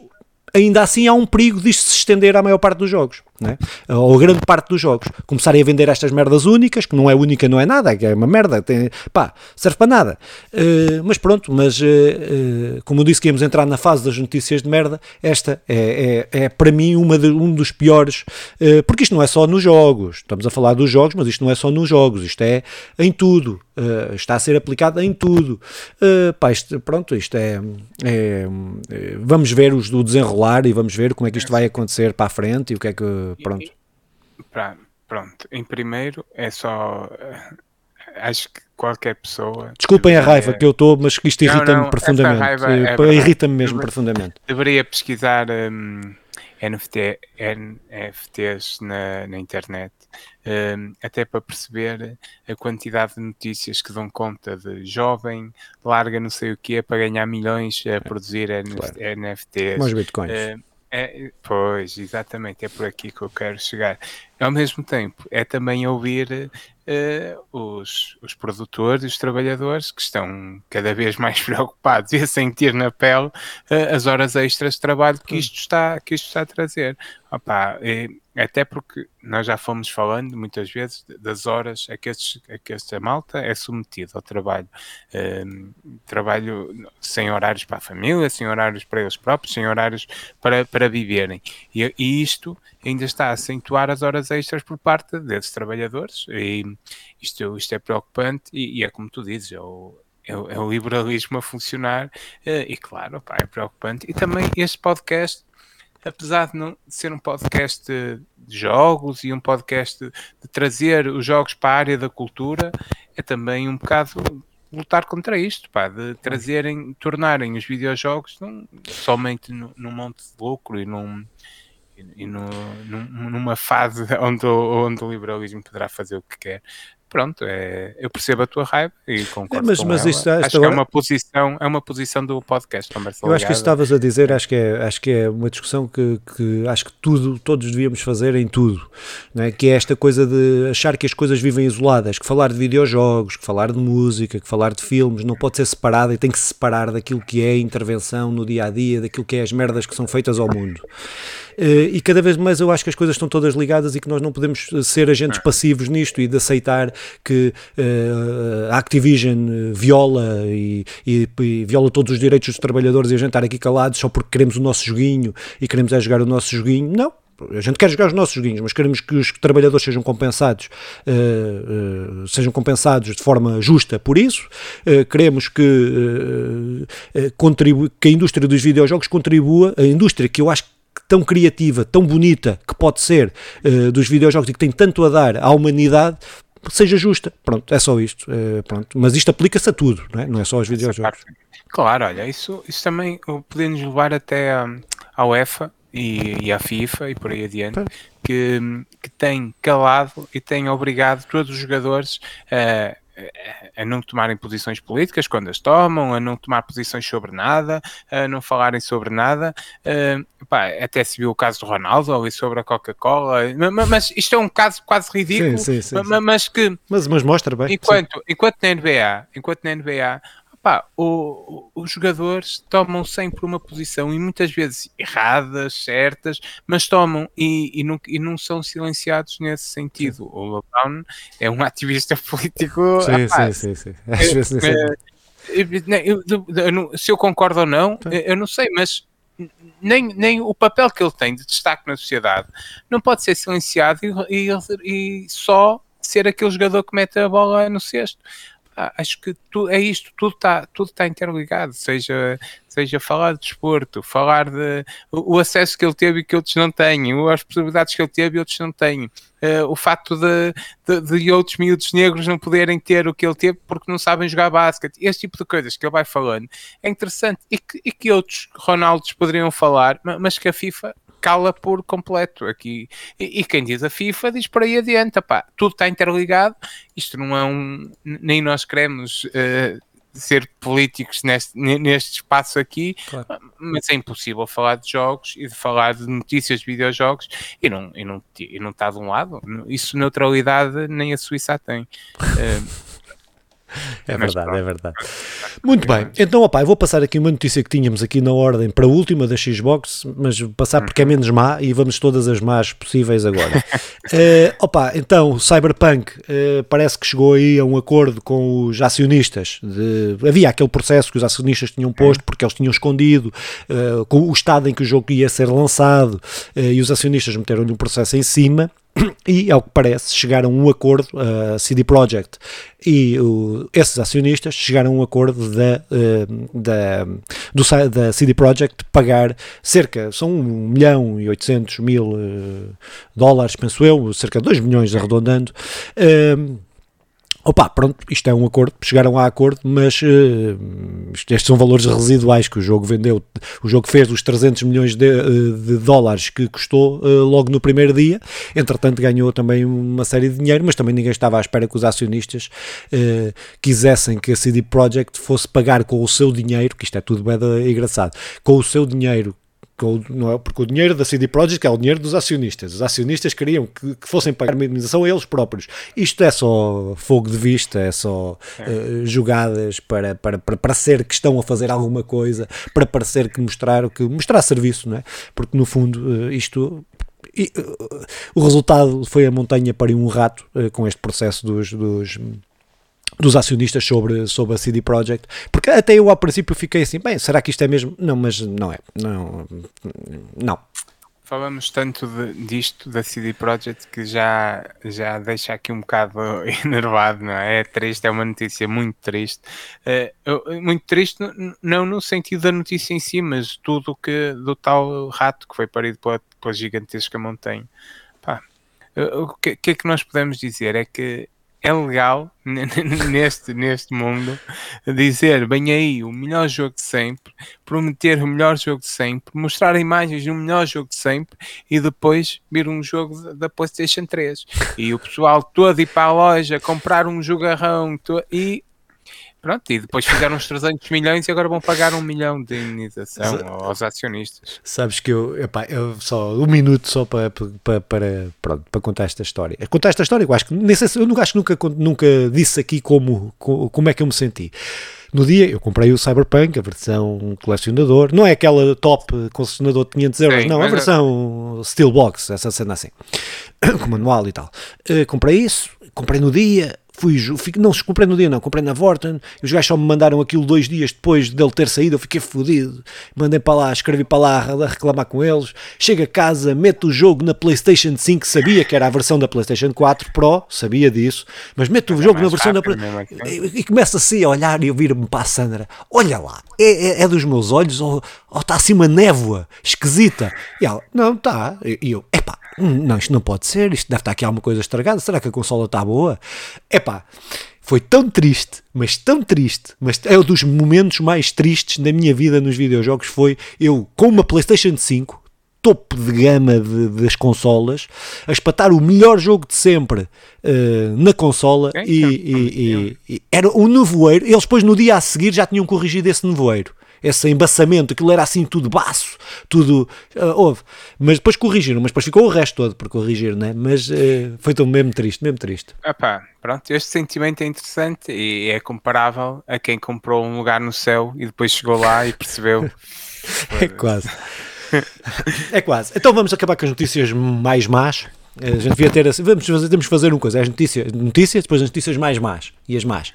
ainda assim há um perigo disto se estender à maior parte dos jogos né? ou grande parte dos jogos, começarem a vender estas merdas únicas, que não é única, não é nada, é uma merda, tem, pá, serve para nada. Uh, mas pronto, mas uh, uh, como eu disse que íamos entrar na fase das notícias de merda, esta é, é, é para mim uma de, um dos piores, porque isto não é só nos jogos, estamos a falar dos jogos, mas isto não é só nos jogos, isto é em tudo, está a ser aplicado em tudo. pá, isto, pronto, isto é, é, Vamos ver os do desenrolar e vamos ver como é que isto vai acontecer para a frente e o que é que pronto. Pra, pronto, em primeiro é só. Eh, acho que qualquer pessoa. Desculpem deveria... a raiva que eu estou, mas isto irrita-me profundamente. É irrita-me mesmo deveria, profundamente. Deveria pesquisar um, NFT, NFTs na, na internet, um, até para perceber a quantidade de notícias que dão conta de jovem, larga não sei o que para ganhar milhões a produzir claro. NFTs. Mais bitcoins. Uh, é, pois, exatamente, é por aqui que eu quero chegar. Ao mesmo tempo, é também ouvir uh, os, os produtores e os trabalhadores que estão cada vez mais (laughs) preocupados e a sentir na pele uh, as horas extras de trabalho que isto está, que isto está a trazer. Opa, até porque nós já fomos falando muitas vezes das horas a que, estes, a que esta malta é submetida ao trabalho. Um, trabalho sem horários para a família, sem horários para eles próprios, sem horários para, para viverem. E, e isto ainda está a acentuar as horas extras por parte desses trabalhadores. E isto, isto é preocupante e, e é como tu dizes, é o, é o, é o liberalismo a funcionar eh, e claro, pá, é preocupante. E também este podcast apesar de não ser um podcast de jogos e um podcast de, trazer os jogos para a área da cultura, é também um bocado lutar contra isto, pá, de trazerem, tornarem os videojogos num, somente num monte de lucro e num e no, num, numa fase (laughs) onde, onde o liberalismo poderá fazer o que quer pronto, é, eu percebo a tua raiva e concordo mas, com mas ela. Isto, acho agora... que é uma posição, é uma posição do podcast Conversa Eu acho que isso estavas a dizer, acho que é, acho que é uma discussão que, que acho que tudo, todos devíamos fazer em tudo, né? que é esta coisa de achar que as coisas vivem isoladas, que falar de videojogos, que falar de música, que falar de filmes não pode ser separado e tem que se separar daquilo que é intervenção no dia a dia, daquilo que é as merdas que são feitas ao mundo. Uh, e cada vez mais eu acho que as coisas estão todas ligadas e que nós não podemos ser agentes passivos nisto e de aceitar que uh, a Activision viola e, e, e, viola todos os direitos dos trabalhadores e a gente estar aqui calados só porque queremos o nosso joguinho e queremos é jogar o nosso joguinho. Não, a gente quer jogar os nossos joguinhos, mas queremos que os trabalhadores sejam compensados, uh, uh, sejam compensados de forma justa por isso. Uh, queremos que, contribu que a indústria dos videojogos contribua, a indústria que eu acho tão criativa, tão bonita que pode ser dos videojogos e que tem tanto a dar à humanidade, seja justa. Pronto, é só isto. É, pronto. Mas isto aplica-se a tudo, não é? não é só aos videojogos. Claro, olha, isso, isso também podemos levar até a, à UEFA e, e à FIFA e por aí adiante, que, que tem calado e tem obrigado todos os jogadores a a não tomarem posições políticas quando as tomam, a não tomar posições sobre nada, a não falarem sobre nada. Uh, pá, até se viu o caso do Ronaldo ali sobre a Coca-Cola, mas, mas, isto é um caso quase ridículo, sim, sim, sim, mas, mas, que mas, mas mostra bem. Enquanto, enquanto na NBA, enquanto na NBA Pá, o, o, os jogadores tomam sempre uma posição e muitas vezes erradas, certas, mas tomam e, e, não, e não são silenciados nesse sentido. Sim. O LeBron é um (laughs) ativista político. Sim, sim, sim, sim. Às vezes é, eu, eu, eu, se eu concordo ou não, eu não sei, mas nem, nem o papel que ele tem de destaque na sociedade não pode ser silenciado e, e, e só ser aquele jogador que mete a bola no cesto. Ah, acho que tu, é isto, tudo está tudo tá interligado, seja, seja falar de desporto, falar de o, o acesso que ele teve e que outros não têm, as possibilidades que ele teve e outros não têm, uh, o facto de, de, de, outros miúdos negros não poderem ter o que ele teve porque não sabem jogar basquete, este tipo de coisas que ele vai falando é interessante. E que, e que outros Ronaldos poderiam falar, mas que a FIFA cala por completo aqui. E, e, quem diz a FIFA diz por aí adiante, pá, tudo está interligado, isto não é um. Nem nós queremos. Uh, ser políticos neste, neste espaço aqui, claro. mas é impossível falar de jogos e de falar de notícias de videojogos e não, e não, e não está de um lado. Isso neutralidade nem a Suíça tem. Uh, (laughs) É verdade, é (laughs) verdade. Muito bem, então opa, eu vou passar aqui uma notícia que tínhamos aqui na ordem para a última da Xbox, mas passar porque é uhum. menos má e vamos todas as más possíveis agora. (laughs) uh, opa, então, o Cyberpunk uh, parece que chegou aí a um acordo com os acionistas. De, havia aquele processo que os acionistas tinham posto porque eles tinham escondido uh, com o estado em que o jogo ia ser lançado e os acionistas meteram-lhe um processo em cima e, ao que parece, chegaram a um acordo, a uh, CD Projekt e uh, esses acionistas chegaram a um acordo da, uh, da, do, da CD Projekt pagar cerca, são 1 milhão e 800 mil uh, dólares, penso eu, cerca de 2 milhões arredondando, uh, Opa, pronto, isto é um acordo, chegaram a acordo, mas uh, estes são valores residuais que o jogo vendeu. O jogo fez os 300 milhões de, uh, de dólares que custou uh, logo no primeiro dia. Entretanto, ganhou também uma série de dinheiro, mas também ninguém estava à espera que os acionistas quisessem que a CD Projekt fosse pagar com o seu dinheiro, que isto é tudo bem engraçado, com o seu dinheiro não é, porque o dinheiro da CD Projekt é o dinheiro dos acionistas. Os acionistas queriam que, que fossem pagar uma indemnização a eles próprios. Isto é só fogo de vista, é só uh, jogadas para, para, para parecer que estão a fazer alguma coisa, para parecer que mostrar, que mostrar serviço, não é? Porque no fundo uh, isto e, uh, o resultado foi a montanha para um rato uh, com este processo dos, dos, dos acionistas sobre, sobre a CD Projekt, porque até eu ao princípio fiquei assim, bem, será que isto é mesmo? Não, mas não é, não, não. Falamos tanto de, disto da CD Projekt que já, já deixa aqui um bocado (laughs) enervado, não é? É triste, é uma notícia muito triste. Uh, muito triste, não no sentido da notícia em si, mas tudo que do tal rato que foi parido pela, pela gigantesca montanha. Pá, o que, que é que nós podemos dizer? É que é legal (laughs) neste, neste mundo dizer bem aí o melhor jogo de sempre, prometer o melhor jogo de sempre, mostrar imagens do melhor jogo de sempre e depois vir um jogo da PlayStation 3 e o pessoal todo ir para a loja comprar um jogarrão e Pronto, e depois fizeram uns 300 milhões e agora vão pagar um milhão de indenização aos acionistas. Sabes que eu, epá, eu só um minuto só para, para, para, pronto, para contar esta história. Contar esta história, eu acho que, nem sei, eu nunca, acho que nunca, nunca disse aqui como, como é que eu me senti. No dia eu comprei o Cyberpunk, a versão colecionador, não é aquela top colecionador de 500 euros, Sim, não, a é- versão Steelbox, essa cena assim, (coughs) com manual e tal. Uh, comprei isso, comprei no dia, fui, não se comprei no dia não, comprei na Vorten, e os gajos só me mandaram aquilo dois dias depois dele ter saído, eu fiquei fodido, mandei para lá, escrevi para lá a reclamar com eles, chego a casa, meto o jogo na Playstation 5, sabia que era a versão da Playstation 4 Pro, sabia disso, mas meto o jogo na versão da e, e começa assim a olhar e ouvir-me para a Sandra, olha lá, é, é, é dos meus olhos ou, ou está assim uma névoa esquisita, e ela, não, está, e eu, epá, não, isto não pode ser, isto deve estar aqui alguma coisa estragada, será que a consola está boa? Epá, foi tão triste, mas tão triste, mas é um dos momentos mais tristes da minha vida nos videojogos foi eu com uma PlayStation 5 topo de gama de, das consolas, a espatar o melhor jogo de sempre uh, na consola e, e, e, e, era um nevoeiro. Eles depois no dia a seguir já tinham corrigido esse nevoeiro. Esse embaçamento, aquilo era assim tudo baço, tudo uh, houve, mas depois corrigiram, mas depois ficou o resto todo por corrigir, né? Mas uh, foi tão mesmo triste, mesmo triste. Epá, pronto, este sentimento é interessante e é comparável a quem comprou um lugar no céu e depois chegou lá e percebeu. (laughs) é quase. é quase. Então vamos acabar com as notícias mais más. A gente devia ter assim, vamos fazer, temos que fazer uma coisa, as notícias, notícias, depois as notícias mais más e as más.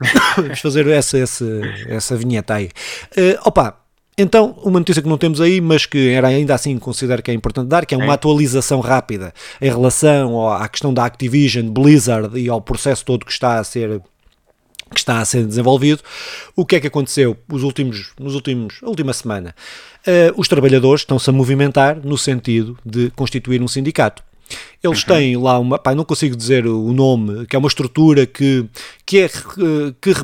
(coughs) vamos fazer essa, essa, essa vinheta aí. Uh, opa, então, uma notícia que não temos aí, mas que era ainda assim considero que é importante dar, que é uma é. atualização rápida em relação à questão da Activision, Blizzard e ao processo todo que está a ser que está a ser desenvolvido. O que é que aconteceu os últimos, nos últimos, a última semana? Uh, os trabalhadores estão-se a movimentar no sentido de constituir um sindicato. Eles uhum. têm lá uma, pá, não consigo dizer o nome, que é uma estrutura que, que é que,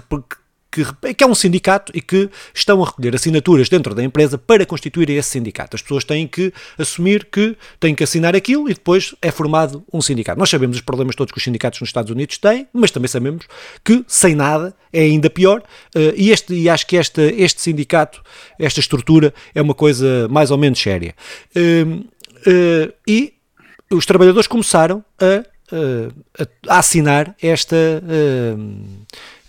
que, que é um sindicato e que estão a recolher assinaturas dentro da empresa para constituir esse sindicato. As pessoas têm que assumir que têm que assinar aquilo e depois é formado um sindicato. Nós sabemos os problemas todos que os sindicatos nos Estados Unidos têm, mas também sabemos que sem nada é ainda pior uh, e, este, e acho que este, este sindicato, esta estrutura é uma coisa mais ou menos séria. Uh, uh, e os trabalhadores começaram a, a, a assinar esta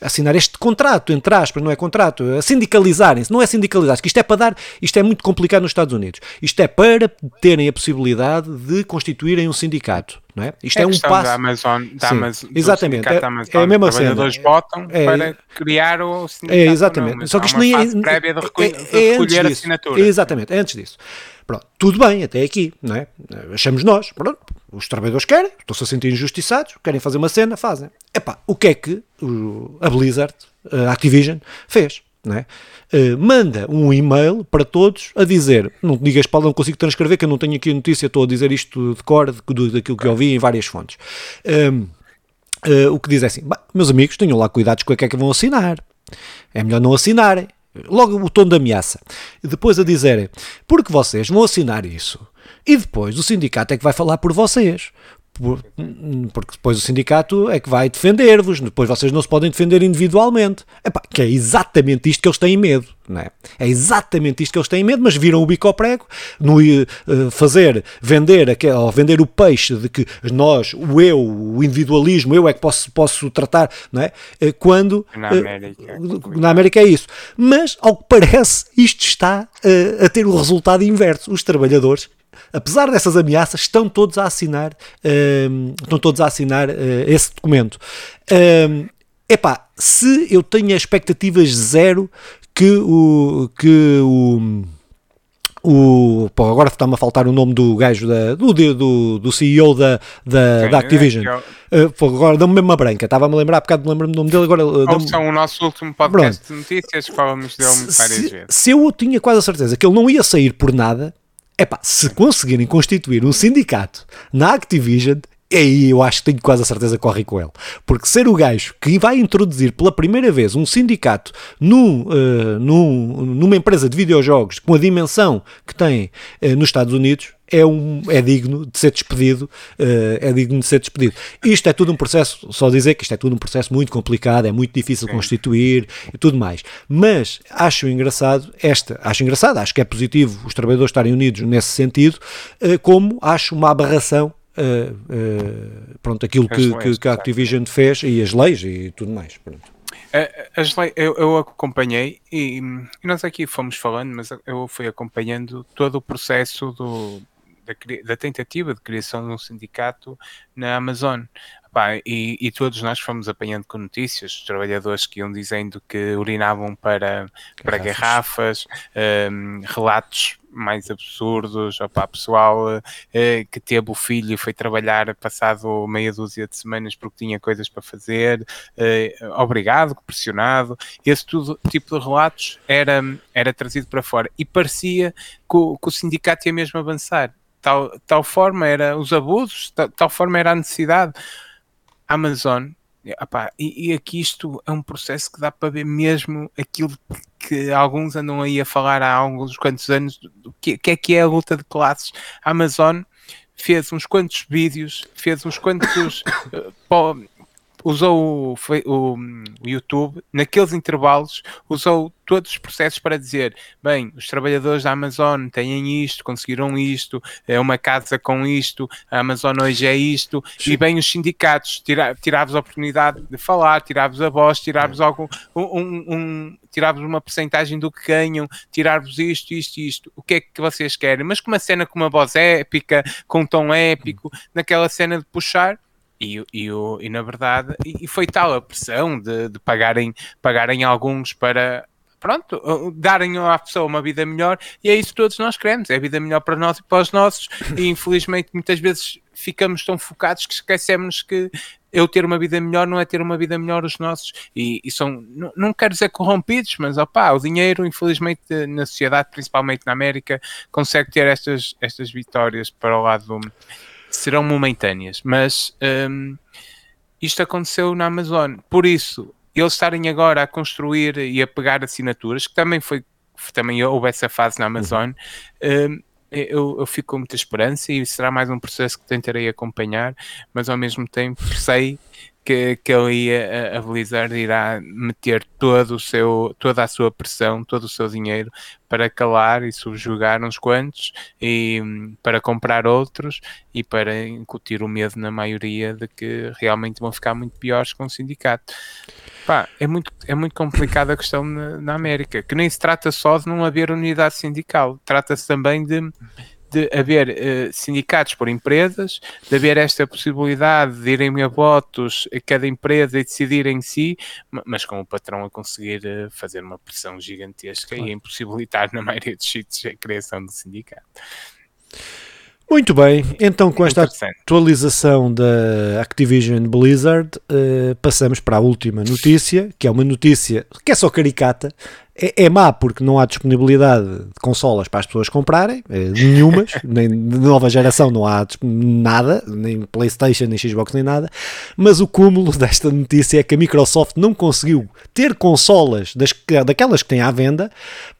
assinar este contrato, entre aspas, não é contrato, a sindicalizarem-se, não é sindicalizar-se, que isto é para dar, isto é muito complicado nos Estados Unidos, isto é para terem a possibilidade de constituírem um sindicato. Não é? Isto é, é um passo. Da Amazon, da Amazon, exatamente. É, Amazon, é a mesma cena. Os trabalhadores votam é, para criar o sindicato. É, exatamente. Só que isto nem é. prévia de recolher, é, é, recolher assinatura. Exatamente, é antes disso. Pronto, tudo bem até aqui, não é? Achamos nós, pronto, os trabalhadores querem, estão-se a sentir injustiçados, querem fazer uma cena, fazem. Epá, o que é que a Blizzard, a Activision, fez? Não é? Uh, manda um e-mail para todos a dizer, não digas Paulo, não consigo transcrever, que eu não tenho aqui a notícia, estou a dizer isto de cor, daquilo que eu vi em várias fontes. Uh, o que diz é assim, meus amigos, tenham lá cuidados com o que é que vão assinar. É melhor não assinarem. Logo o tom de ameaça. Depois a dizerem, porque vocês vão assinar isso e depois o sindicato é que vai falar por vocês porque depois o sindicato é que vai defender-vos, depois vocês não se podem defender individualmente. Epá, que é exatamente isto que eles têm medo, não é? É exatamente isto que eles têm medo, mas viram o bico ao prego no uh, fazer, vender, ou vender o peixe de que nós, o eu, o individualismo, eu é que posso, posso tratar, não é? Uh, quando na América, uh, na América é isso. Mas, ao que parece, isto está a ter o resultado inverso. Os trabalhadores apesar dessas ameaças, estão todos a assinar, uh, estão todos a assinar uh, esse documento. Uh, epá, se eu tenho expectativas zero que o que o o, pô, agora está-me a faltar o nome do gajo da, do, do, do CEO da, da, da Activision. Uh, pô, agora dá-me mesmo uma branca, estava-me a lembrar, há bocado lembro-me do nome dele. Agora, uh, Ouçam o nosso último podcast Pronto. de notícias, falamos dele várias vezes. Se eu tinha quase a certeza que ele não ia sair por nada, Epá, se conseguirem constituir um sindicato na Activision, aí eu acho que tenho quase a certeza que corre com ele. Porque ser o gajo que vai introduzir pela primeira vez um sindicato num, uh, num, numa empresa de videojogos com a dimensão que tem uh, nos Estados Unidos, é, um, é digno de ser despedido, uh, é digno de ser despedido. Isto é tudo um processo, só dizer que isto é tudo um processo muito complicado, é muito difícil de constituir e tudo mais. Mas acho engraçado esta, acho engraçado, acho que é positivo os trabalhadores estarem unidos nesse sentido, uh, como acho uma aberração Uh, uh, pronto, aquilo que, que, que, a Activision fez e as leis e tudo mais. Pronto. As leis, eu, eu acompanhei e, e, nós aqui fomos falando, mas eu fui acompanhando todo o processo do, da, da, tentativa de criação de um sindicato na Amazon. E, e, todos nós fomos apanhando com notícias, trabalhadores que iam dizendo que urinavam para, para garrafas, um, relatos mais absurdos, opá, pessoal eh, que teve o filho e foi trabalhar passado meia dúzia de semanas porque tinha coisas para fazer, eh, obrigado, pressionado, esse tudo, tipo de relatos era, era trazido para fora. E parecia que o, que o sindicato ia mesmo avançar. Tal, tal forma era os abusos, tal, tal forma era a necessidade. Amazon e, e, aqui isto é um processo que dá para ver mesmo aquilo que alguns andam aí a falar há alguns quantos anos, do que, que é que é a luta de classes. A Amazon fez uns quantos vídeos, fez uns quantos. (coughs) uh, usou o, o, o, YouTube, naqueles intervalos, usou todos os processos para dizer: bem, os trabalhadores da Amazon têm isto, conseguiram isto, é uma casa com isto, a Amazon hoje é isto, Sim. e bem, os sindicatos, tirar-vos a oportunidade de falar, tirar-vos a voz, tirar-vos algum. Um, um, tirar-vos uma porcentagem do que ganham, tirar-vos isto, isto, isto, o que é que vocês querem? Mas com uma cena com uma voz épica, com um tom épico, naquela cena de puxar, e, e, e na verdade, e foi tal a pressão de, de pagarem, pagarem alguns para pronto, darem à pessoa uma vida melhor. E é isso que todos nós queremos, é a vida melhor para nós e para os nossos. E infelizmente muitas vezes ficamos tão focados que esquecemos que eu ter uma vida melhor não é ter uma vida melhor os nossos. E, e são, não, não quero dizer corrompidos, mas opá, o dinheiro infelizmente na sociedade, principalmente na América consegue ter estas, estas vitórias para o lado serão momentâneas, mas um, isto aconteceu na Amazon. Por isso, eles estarem agora a construir e a pegar assinaturas, que também foi, também houve essa fase na Amazon, uhum. um, eu, eu, fico com muita esperança e será mais um processo que tentarei acompanhar, mas ao mesmo tempo sei que, que ali a, a Blizzard irá meter todo o seu, toda a sua pressão, todo o seu dinheiro para calar e subjugar uns quantos e para comprar outros e para incutir o medo na maioria de que realmente vão ficar muito piores com o sindicato. Pá, é muito, é muito complicada a questão na, na América, que nem se trata só de não haver unidade sindical, trata-se também de de haver uh, sindicatos por empresas, de haver esta possibilidade de irem a votos a cada empresa e decidir em si, mas com o patrão a conseguir uh, fazer uma pressão gigantesca claro. e impossibilitar na maioria dos sítios a criação do sindicato. Muito bem, então com esta atualização da Activision Blizzard, uh, passamos para a última notícia, que é uma notícia que é só caricata, é, é má porque não há disponibilidade de consolas para as pessoas comprarem, é, nenhumas, (laughs) nem de nova geração não há nada, nem Playstation, nem Xbox, nem nada, mas o cúmulo (laughs) desta notícia é que a Microsoft não conseguiu ter consolas das, daquelas que tem à venda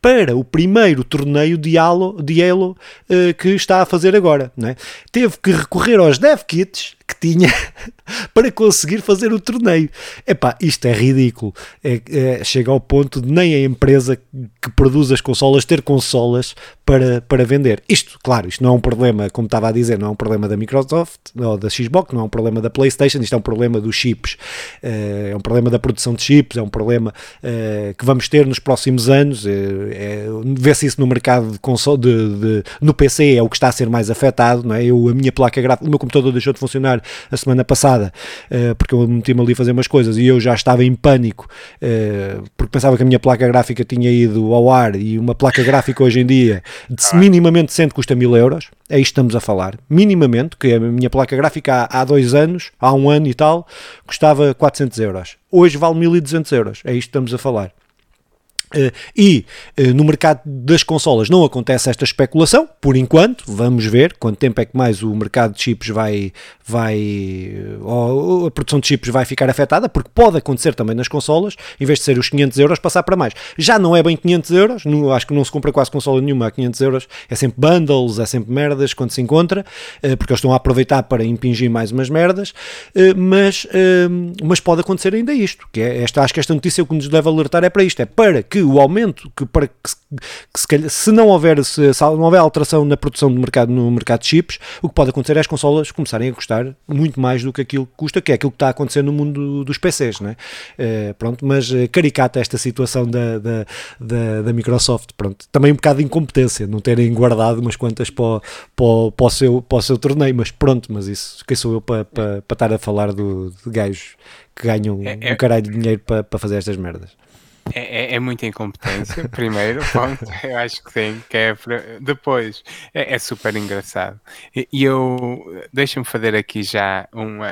para o primeiro torneio de Halo, de Halo uh, que está a fazer agora. É? Teve que recorrer aos dev kits que tinha (laughs) para conseguir fazer o torneio. Epá, isto é ridículo. É, é, chega ao ponto de nem a empresa que produz as consolas ter consolas para, para vender. Isto, claro, isto não é um problema, como estava a dizer, não é um problema da Microsoft ou da Xbox, não é um problema da PlayStation, isto é um problema dos chips. Eh, é um problema da produção de chips, é um problema uh, que vamos ter nos próximos anos. É, é, Vê-se isso no mercado de console, de, de, no PC, é o que está a ser mais afetado. Não é? Eu, a minha placa gráfica, o meu computador deixou de funcionar a semana passada, porque eu meti-me ali a fazer umas coisas e eu já estava em pânico, porque pensava que a minha placa gráfica tinha ido ao ar e uma placa gráfica hoje em dia, de, minimamente decente, custa mil euros. É isto que estamos a falar. Minimamente, que a minha placa gráfica há, há dois anos, há um ano e tal, custava 400 euros. Hoje vale 1200 euros. É isto que estamos a falar. Uh, e uh, no mercado das consolas não acontece esta especulação, por enquanto, vamos ver quanto tempo é que mais o mercado de chips vai, vai ou a produção de chips vai ficar afetada, porque pode acontecer também nas consolas, em vez de ser os 500 euros, passar para mais. Já não é bem 500 euros, não, acho que não se compra quase consola nenhuma a 500 euros, é sempre bundles, é sempre merdas quando se encontra, uh, porque eles estão a aproveitar para impingir mais umas merdas, mas, mas pode acontecer ainda isto, que é esta, acho que esta notícia que nos deve alertar é para isto, é para que que o aumento, que para que, que se, calhar, se, não houver se, se, não houver alteração na produção do mercado no mercado de chips, o que pode acontecer é as consolas começarem a custar muito mais do que aquilo que custa, que é aquilo que está a acontecer no mundo dos PCs, não é? Uh, pronto, mas uh, caricata esta situação da, da, da, da, Microsoft, pronto, também um bocado de incompetência, não terem guardado umas quantas para, o, para, para, o seu, para o seu torneio, mas pronto, mas isso, quem sou eu para, para, para estar a falar do, de gajos que ganham é, é, um caralho de dinheiro para, para fazer estas merdas. É, é, é, muita incompetência, (laughs) primeiro ponto, eu acho que sim, que é, depois, é, é super engraçado. E, eu, deixa-me fazer aqui já uma,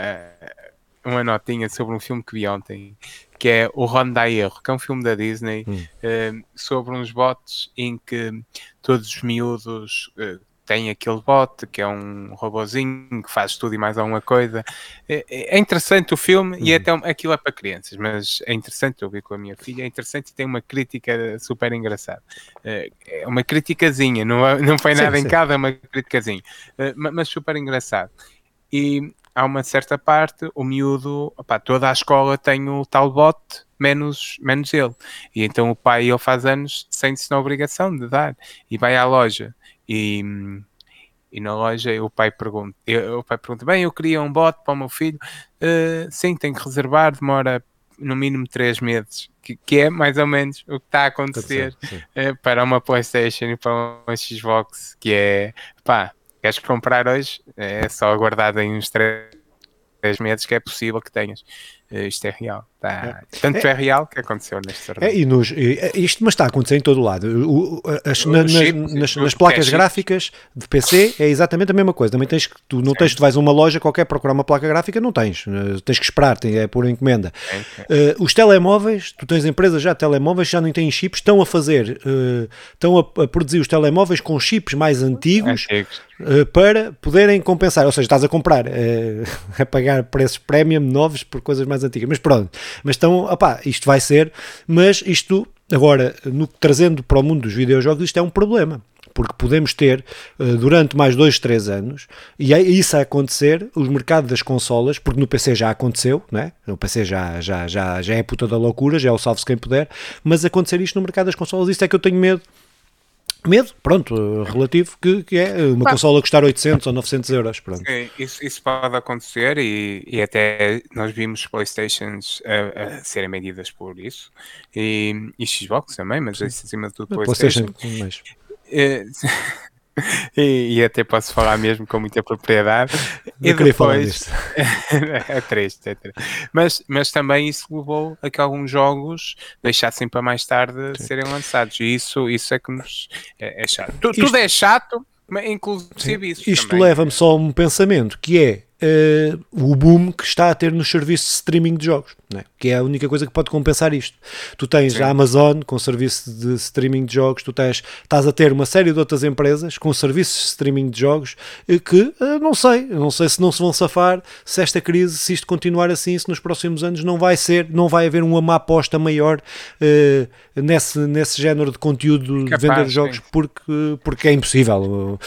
uma notinha sobre um filme que vi ontem, que é o Ronda Erro, que é um filme da Disney, hum. uh, sobre uns bots em que todos os miúdos uh, tem aquele bot que é um robozinho que faz tudo e mais alguma coisa. É, é interessante o filme uhum. e até aquilo é para crianças, mas é interessante, eu vi com a minha filha, é interessante e tem uma crítica super engraçada. É, é uma criticazinha, não, é, não foi nada sim, em casa, é uma criticazinha, é, mas super engraçado. E há uma certa parte, o miúdo, opa, toda a escola tem o tal bot, menos, menos ele. E então o pai, ele faz anos, sente-se na obrigação de dar. E vai à loja e, e na loja o pai pergunta, eu, o pai pergunta, bem, eu queria um bot para o meu filho, uh, sim, tem que reservar, demora no mínimo 3 meses, que, que, é mais ou menos o que está a acontecer uh, para uma Playstation e para uma Xbox, que é, pá, queres comprar hoje, é só aguardar em uns 3 meses que é possível que tenhas. Uh, isto é real. Tá. É. Tanto é, é, real que aconteceu neste é, e nos, é, Isto mas está a acontecer em todo o lado. O, as, na, nas, nas, nas placas gráficas de PC é exatamente a mesma coisa. Também tens que, tu não tens, tu vais a uma loja qualquer procurar uma placa gráfica, não tens. Eh, tens que esperar, é por encomenda. Uh, os telemóveis, tu tens empresas já telemóveis, já não têm chips, estão a fazer, uh, estão a, a, produzir os telemóveis com chips mais antigos. Uh, para poderem compensar, ou seja, estás a comprar, (laughs) a pagar preços premium novos por coisas mais antigas, mas pronto, mas estão, opá, isto vai ser, mas isto, agora, no, trazendo para o mundo dos videojogos, isto é um problema. Porque podemos ter uh, durante mais dois, três anos, e é isso a acontecer, os mercados das consolas, porque no PC já aconteceu, né? no PC já, já, já, já é puta da loucura, já é o salve-se quem puder, mas acontecer isto no mercado das consolas, isso é que eu tenho medo medo, pronto, relativo, que, que é uma consola custar 800 ou 900 euros. Pronto. Sim, isso, isso pode acontecer e, e até nós vimos Playstations a, a serem medidas por isso e, e Xbox também, mas isso acima de tudo PlayStation. PlayStation (laughs) e, e, até posso falar mesmo com muita propriedade. Não e depois (laughs) é triste, é triste. Mas, mas também isso levou a que alguns jogos deixassem para mais tarde Sim. serem lançados. E isso, isso é que nos é, é chato. Isto, Tudo é chato, mas inclusive isso. Isto leva-me só a um pensamento que é uh, o boom que está a ter nos serviços de streaming de jogos, é? que é a única coisa que pode compensar isto. Tu tens Sim. a Amazon com serviço de streaming de jogos, tu tens, estás a ter uma série de outras empresas com serviços de streaming de jogos eh, que uh, não sei, não sei se não se vão safar, se esta crise, se isto continuar assim, se nos próximos anos não vai ser, não vai haver uma má aposta maior uh, nesse, nesse género de conteúdo Capaz, de vender jogos, porque, porque é impossível.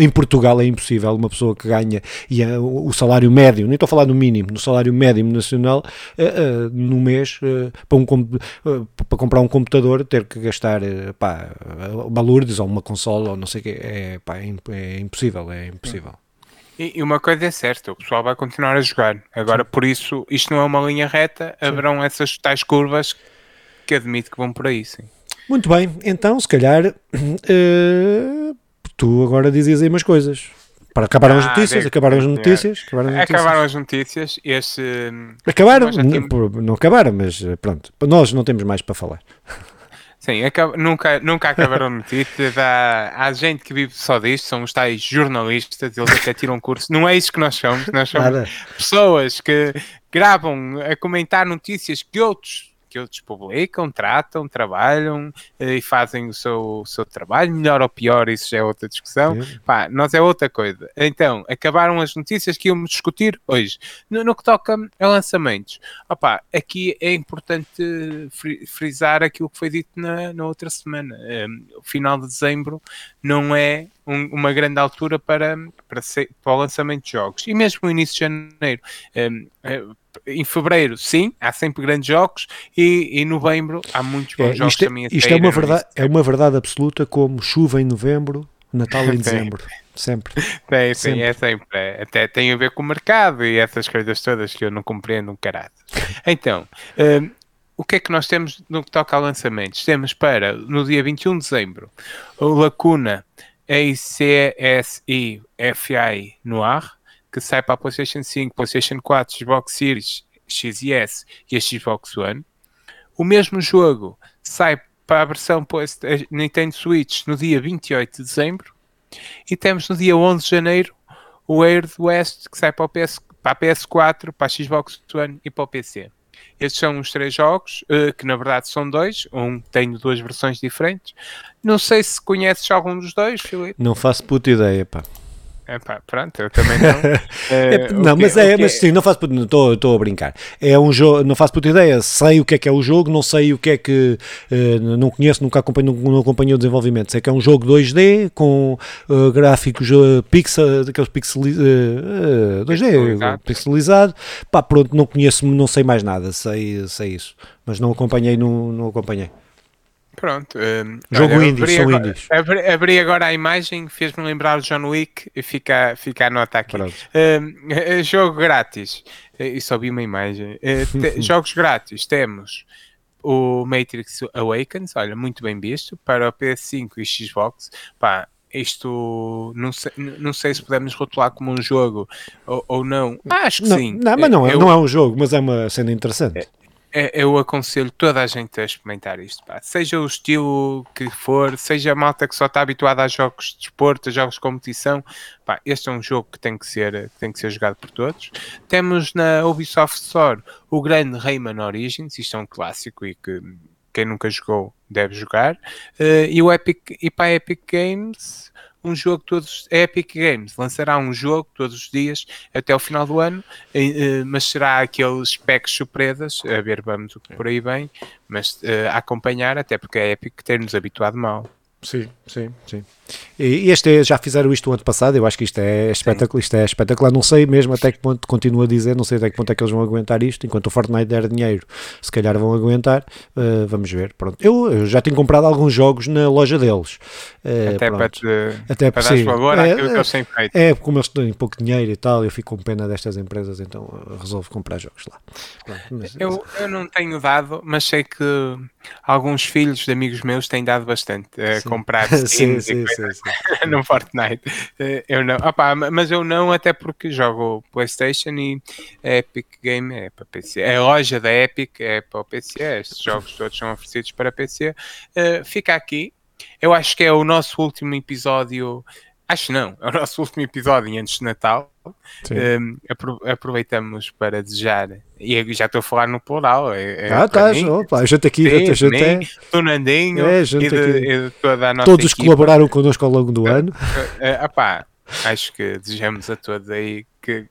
em Portugal é impossível uma pessoa que ganha e é, o salário médio, nem estou a falar do mínimo, no salário médio nacional, uh, uh, no mês, uh, para, um, para comprar um computador, ter que gastar uh, pá, balurdes ou uma consola ou não sei o que, é, pá, é, é, impossível, é impossível. E, uma coisa é certa, o pessoal vai continuar a jogar. Agora, Sim. por isso, isto não é uma linha reta, sim. haverão essas tais curvas que admito que vão por aí, sim. Muito bem, então, se calhar, (coughs) tu agora dizias aí umas coisas. Para acabaram ah, as notícias, acabaram as notícias, acabaram as notícias. Acabaram as notícias. Esse, acabaram, não, não acabaram, mas pronto, nós não temos mais para falar. Sim, acaba, nunca, nunca acabaram notícias. Há, há gente que vive só disto, são os tais jornalistas, eles até tiram curso. Não é isso que nós somos, nós somos Nada. pessoas que gravam a comentar notícias que outros que eles publicam, tratam, trabalham eh, e fazem o seu, o seu trabalho, melhor ou pior, isso já é outra discussão. Pá, nós é outra coisa. Então, acabaram as notícias que íamos discutir hoje. No, no que toca a lançamentos, opá, aqui é importante frisar aquilo que foi dito na, na outra semana. Um, ehm, o final de dezembro não é um, uma grande altura para, para, ser, para o lançamento de jogos. E mesmo no início de janeiro. Um, ehm, em fevereiro, sim, há sempre grandes jogos e em novembro há muitos bons é, jogos isto, é- também. Isto é uma, verdade, é uma verdade absoluta como chuva em novembro, Natal em (laughs) dezembro. Sempre. Tem, sempre. é sempre. Até tem a ver com o mercado e essas coisas todas que eu não compreendo um caralho. Então, um, o que é que nós temos no que toca a lançamentos? Temos para, no dia 21 de dezembro, o Lacuna ACSI FI Noir, que sai para a PlayStation 5, PlayStation 4, Xbox Series X e S e a Xbox One. O mesmo jogo sai para a versão Nintendo Switch no dia 28 de dezembro. E temos no dia 11 de janeiro o Air West que sai para, PS, para a PS4, para a Xbox One e para o PC. estes são os três jogos, uh, que na verdade são dois. Um tem duas versões diferentes. Não sei se conheces algum dos dois, Filipe. Não faço puta ideia, pá. Epá, pronto, eu também não. (laughs) é, não, mas é, mas sim, não faço estou a brincar. É um jogo, não faço puta ideia, sei o que é que é o jogo, não sei o que é que uh, não conheço, nunca acompanho, não, não acompanhei o desenvolvimento. Sei que é um jogo 2D com uh, gráficos uh, pixel, daqueles pixel, 2D pixelizado. pixelizado. Pá, pronto, não conheço, não sei mais nada, sei, sei isso, mas não acompanhei, não, não acompanhei. Pronto. Um, Jogo olha, indie, são agora, indies. Abri, abri, agora a imagem, fez-me lembrar o John Wick e fica, fica a nota aqui. Um, jogo grátis. E só vi uma imagem. Te, (laughs) jogos grátis temos o Matrix Awakens, olha, muito bem visto, para o PS5 e Xbox. Pá, isto não sei, não sei se podemos rotular como um jogo ou, ou não. Acho que não, sim. Não, mas não, é, não é um jogo, mas é uma cena interessante. É, é, eu aconselho toda a gente a experimentar isto, pá. seja o estilo que for, seja a malta que só está habituada a jogos de desporto, a jogos de competição, pá, este é um jogo que tem que ser, tem que ser jogado por todos. Temos na Ubisoft Store o grande Rayman Origins, isto é um clássico e que quem nunca jogou deve jogar, uh, e, o Epic, e para a Epic Games um jogo todos. A Epic Games lançará um jogo todos os dias até o final do ano, eh, mas será aqueles packs surpresas, a ver, vamos por aí bem, mas eh, a acompanhar, até porque a Epic tem-nos habituado mal. Sim, sim, sim. E este é, já fizeram isto o ano passado, eu acho que isto é espetacular, isto é espetacular, não sei mesmo até que ponto, continuo a dizer, não sei até que ponto é que eles vão aguentar isto, enquanto o Fortnite der dinheiro, se calhar vão aguentar, uh, vamos ver, pronto. Eu, eu, já tenho comprado alguns jogos na loja deles. Uh, até pronto. para, te, até para dar valor é, àquilo que eles têm feito. É, como eles têm pouco dinheiro e tal, eu fico com pena destas empresas, então resolvo comprar jogos lá. Pronto, mas, eu, eu não tenho dado, mas sei que alguns filhos de amigos meus têm dado bastante a uh, comprar (laughs) skins sim, sim, sim, sim. (laughs) no Fortnite. Eh, eu não, opa, mas eu não, até porque jogo PlayStation e a Epic Game é para PC. A loja da Epic é para o PC. Estes jogos todos são oferecidos para PC. Eh, fica aqui. Eu acho que é o nosso último episódio. Acho não, é o nosso último episódio antes de Natal. Um, aproveitamos para desejar, e já estou a falar no plural. É, é ah, estás, opa, a gente aqui, sim, a gente é. Do Nandinho é, gente e, de, aqui. e de toda a nossa Todos equipa. colaboraram connosco ao longo do ano. Uh, uh, acho que desejamos a todos aí que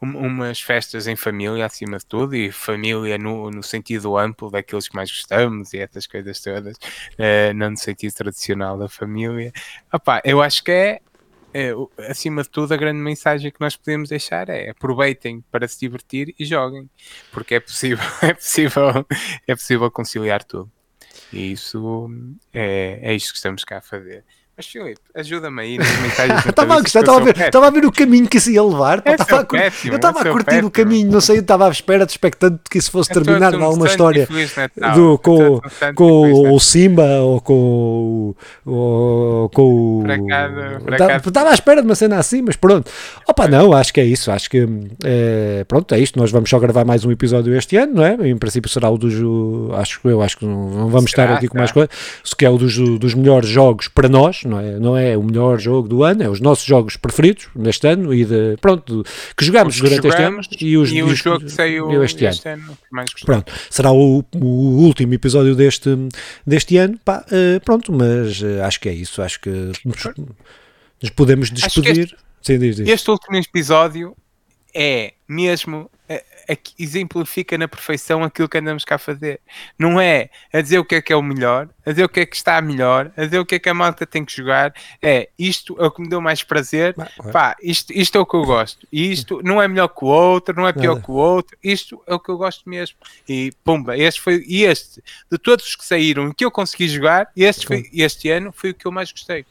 umas festas em família acima de tudo e família no, no sentido amplo daqueles que mais gostamos e essas coisas todas, uh, não no sentido tradicional da família. Opa, eu acho que é é, acima de tudo, a grande mensagem que nós podemos deixar é aproveitem para se divertir e joguem, porque é possível, (laughs) é possível, é possível conciliar tudo. E isso é, é isto que estamos cá a fazer. Mas Filipe, ajuda-me aí nas (laughs) mensagens. estava a gostar, estava a, ver, estava a ver o caminho que isso ia levar. Pá, estava a péssimo, eu estava a curtir péssimo. o caminho, não sei, eu estava à espera, expectante que isso fosse terminar em alguma história do, com, com o Simba ou com o. Com o estava à espera de uma cena assim, mas pronto. Opa, não, acho que é isso. Acho que é, pronto, é isto. Nós vamos só gravar mais um episódio este ano, não é? Em princípio será o dos. Acho eu, acho que não, não vamos será, estar aqui com mais coisas. Que é o dos, dos melhores jogos para nós não é, não é o melhor jogo do ano, é os nossos jogos preferidos neste ano e de, pronto, que jogamos que durante jogamos, este ano e, os, e o jogo que saiu este, este ano. ano pronto, será o, o, último episódio deste, deste ano, pá, uh, pronto, mas uh, acho que é isso, acho que nos, nos podemos despedir. Este, diz, diz. este último episódio é mesmo exemplifica na perfeição aquilo que andamos cá a fazer. Não é a dizer o que é que é o melhor, a dizer o que é que está melhor, a dizer o que é que a malta tem que jogar. É isto é o que me deu mais prazer. Pá, isto, isto é o que eu gosto. E isto não é melhor que o outro, não é pior Nada. que o outro. Isto é o que eu gosto mesmo. E pumba, este foi e este de todos os que saíram que eu consegui jogar, este, foi, este ano foi o que eu mais gostei.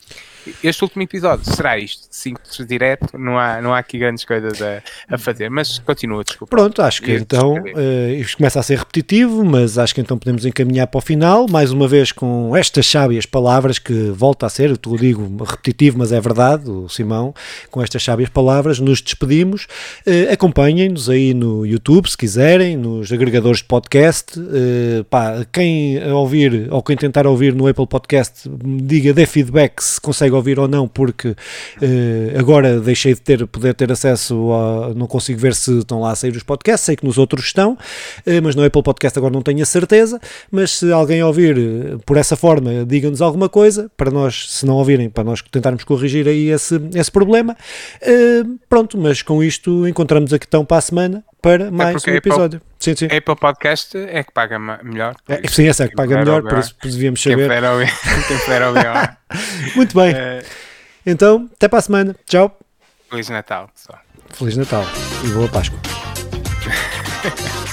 Este último episódio será isto, simples, direto, não há, não há aqui grandes coisas a, a fazer, mas continua, desculpa. Pronto, acho que então uh, isto começa a ser repetitivo, mas acho que então podemos encaminhar para o final, mais uma vez com estas sábias palavras que volta a ser, eu digo repetitivo, mas é verdade, o Simão, com estas sábias palavras, nos despedimos. Uh, Acompanhem-nos aí no YouTube, se quiserem, nos agregadores de podcast. Uh, pá, quem ouvir ou quem tentar ouvir no Apple Podcast, diga, dê feedback se consegue ouvir ou não, porque uh, agora deixei de ter, poder ter acesso a. Não consigo ver se estão lá a sair os podcasts, sei que nos outros estão, mas no Apple Podcast agora não tenho a certeza. Mas se alguém ouvir por essa forma, diga-nos alguma coisa, para nós, se não ouvirem, para nós tentarmos corrigir aí esse, esse problema. Uh, pronto, mas com isto encontramos aqui então para a semana para é mais é um episódio. Apple, sim, sim. Apple Podcast é que paga melhor. É, sim, essa é que paga melhor, por isso devíamos saber. (laughs) Quem puder ouvir. (laughs) Muito bem. Uh, então, até para a semana. Tchau. Feliz Natal, pessoal. Feliz Natal e boa Páscoa. (laughs)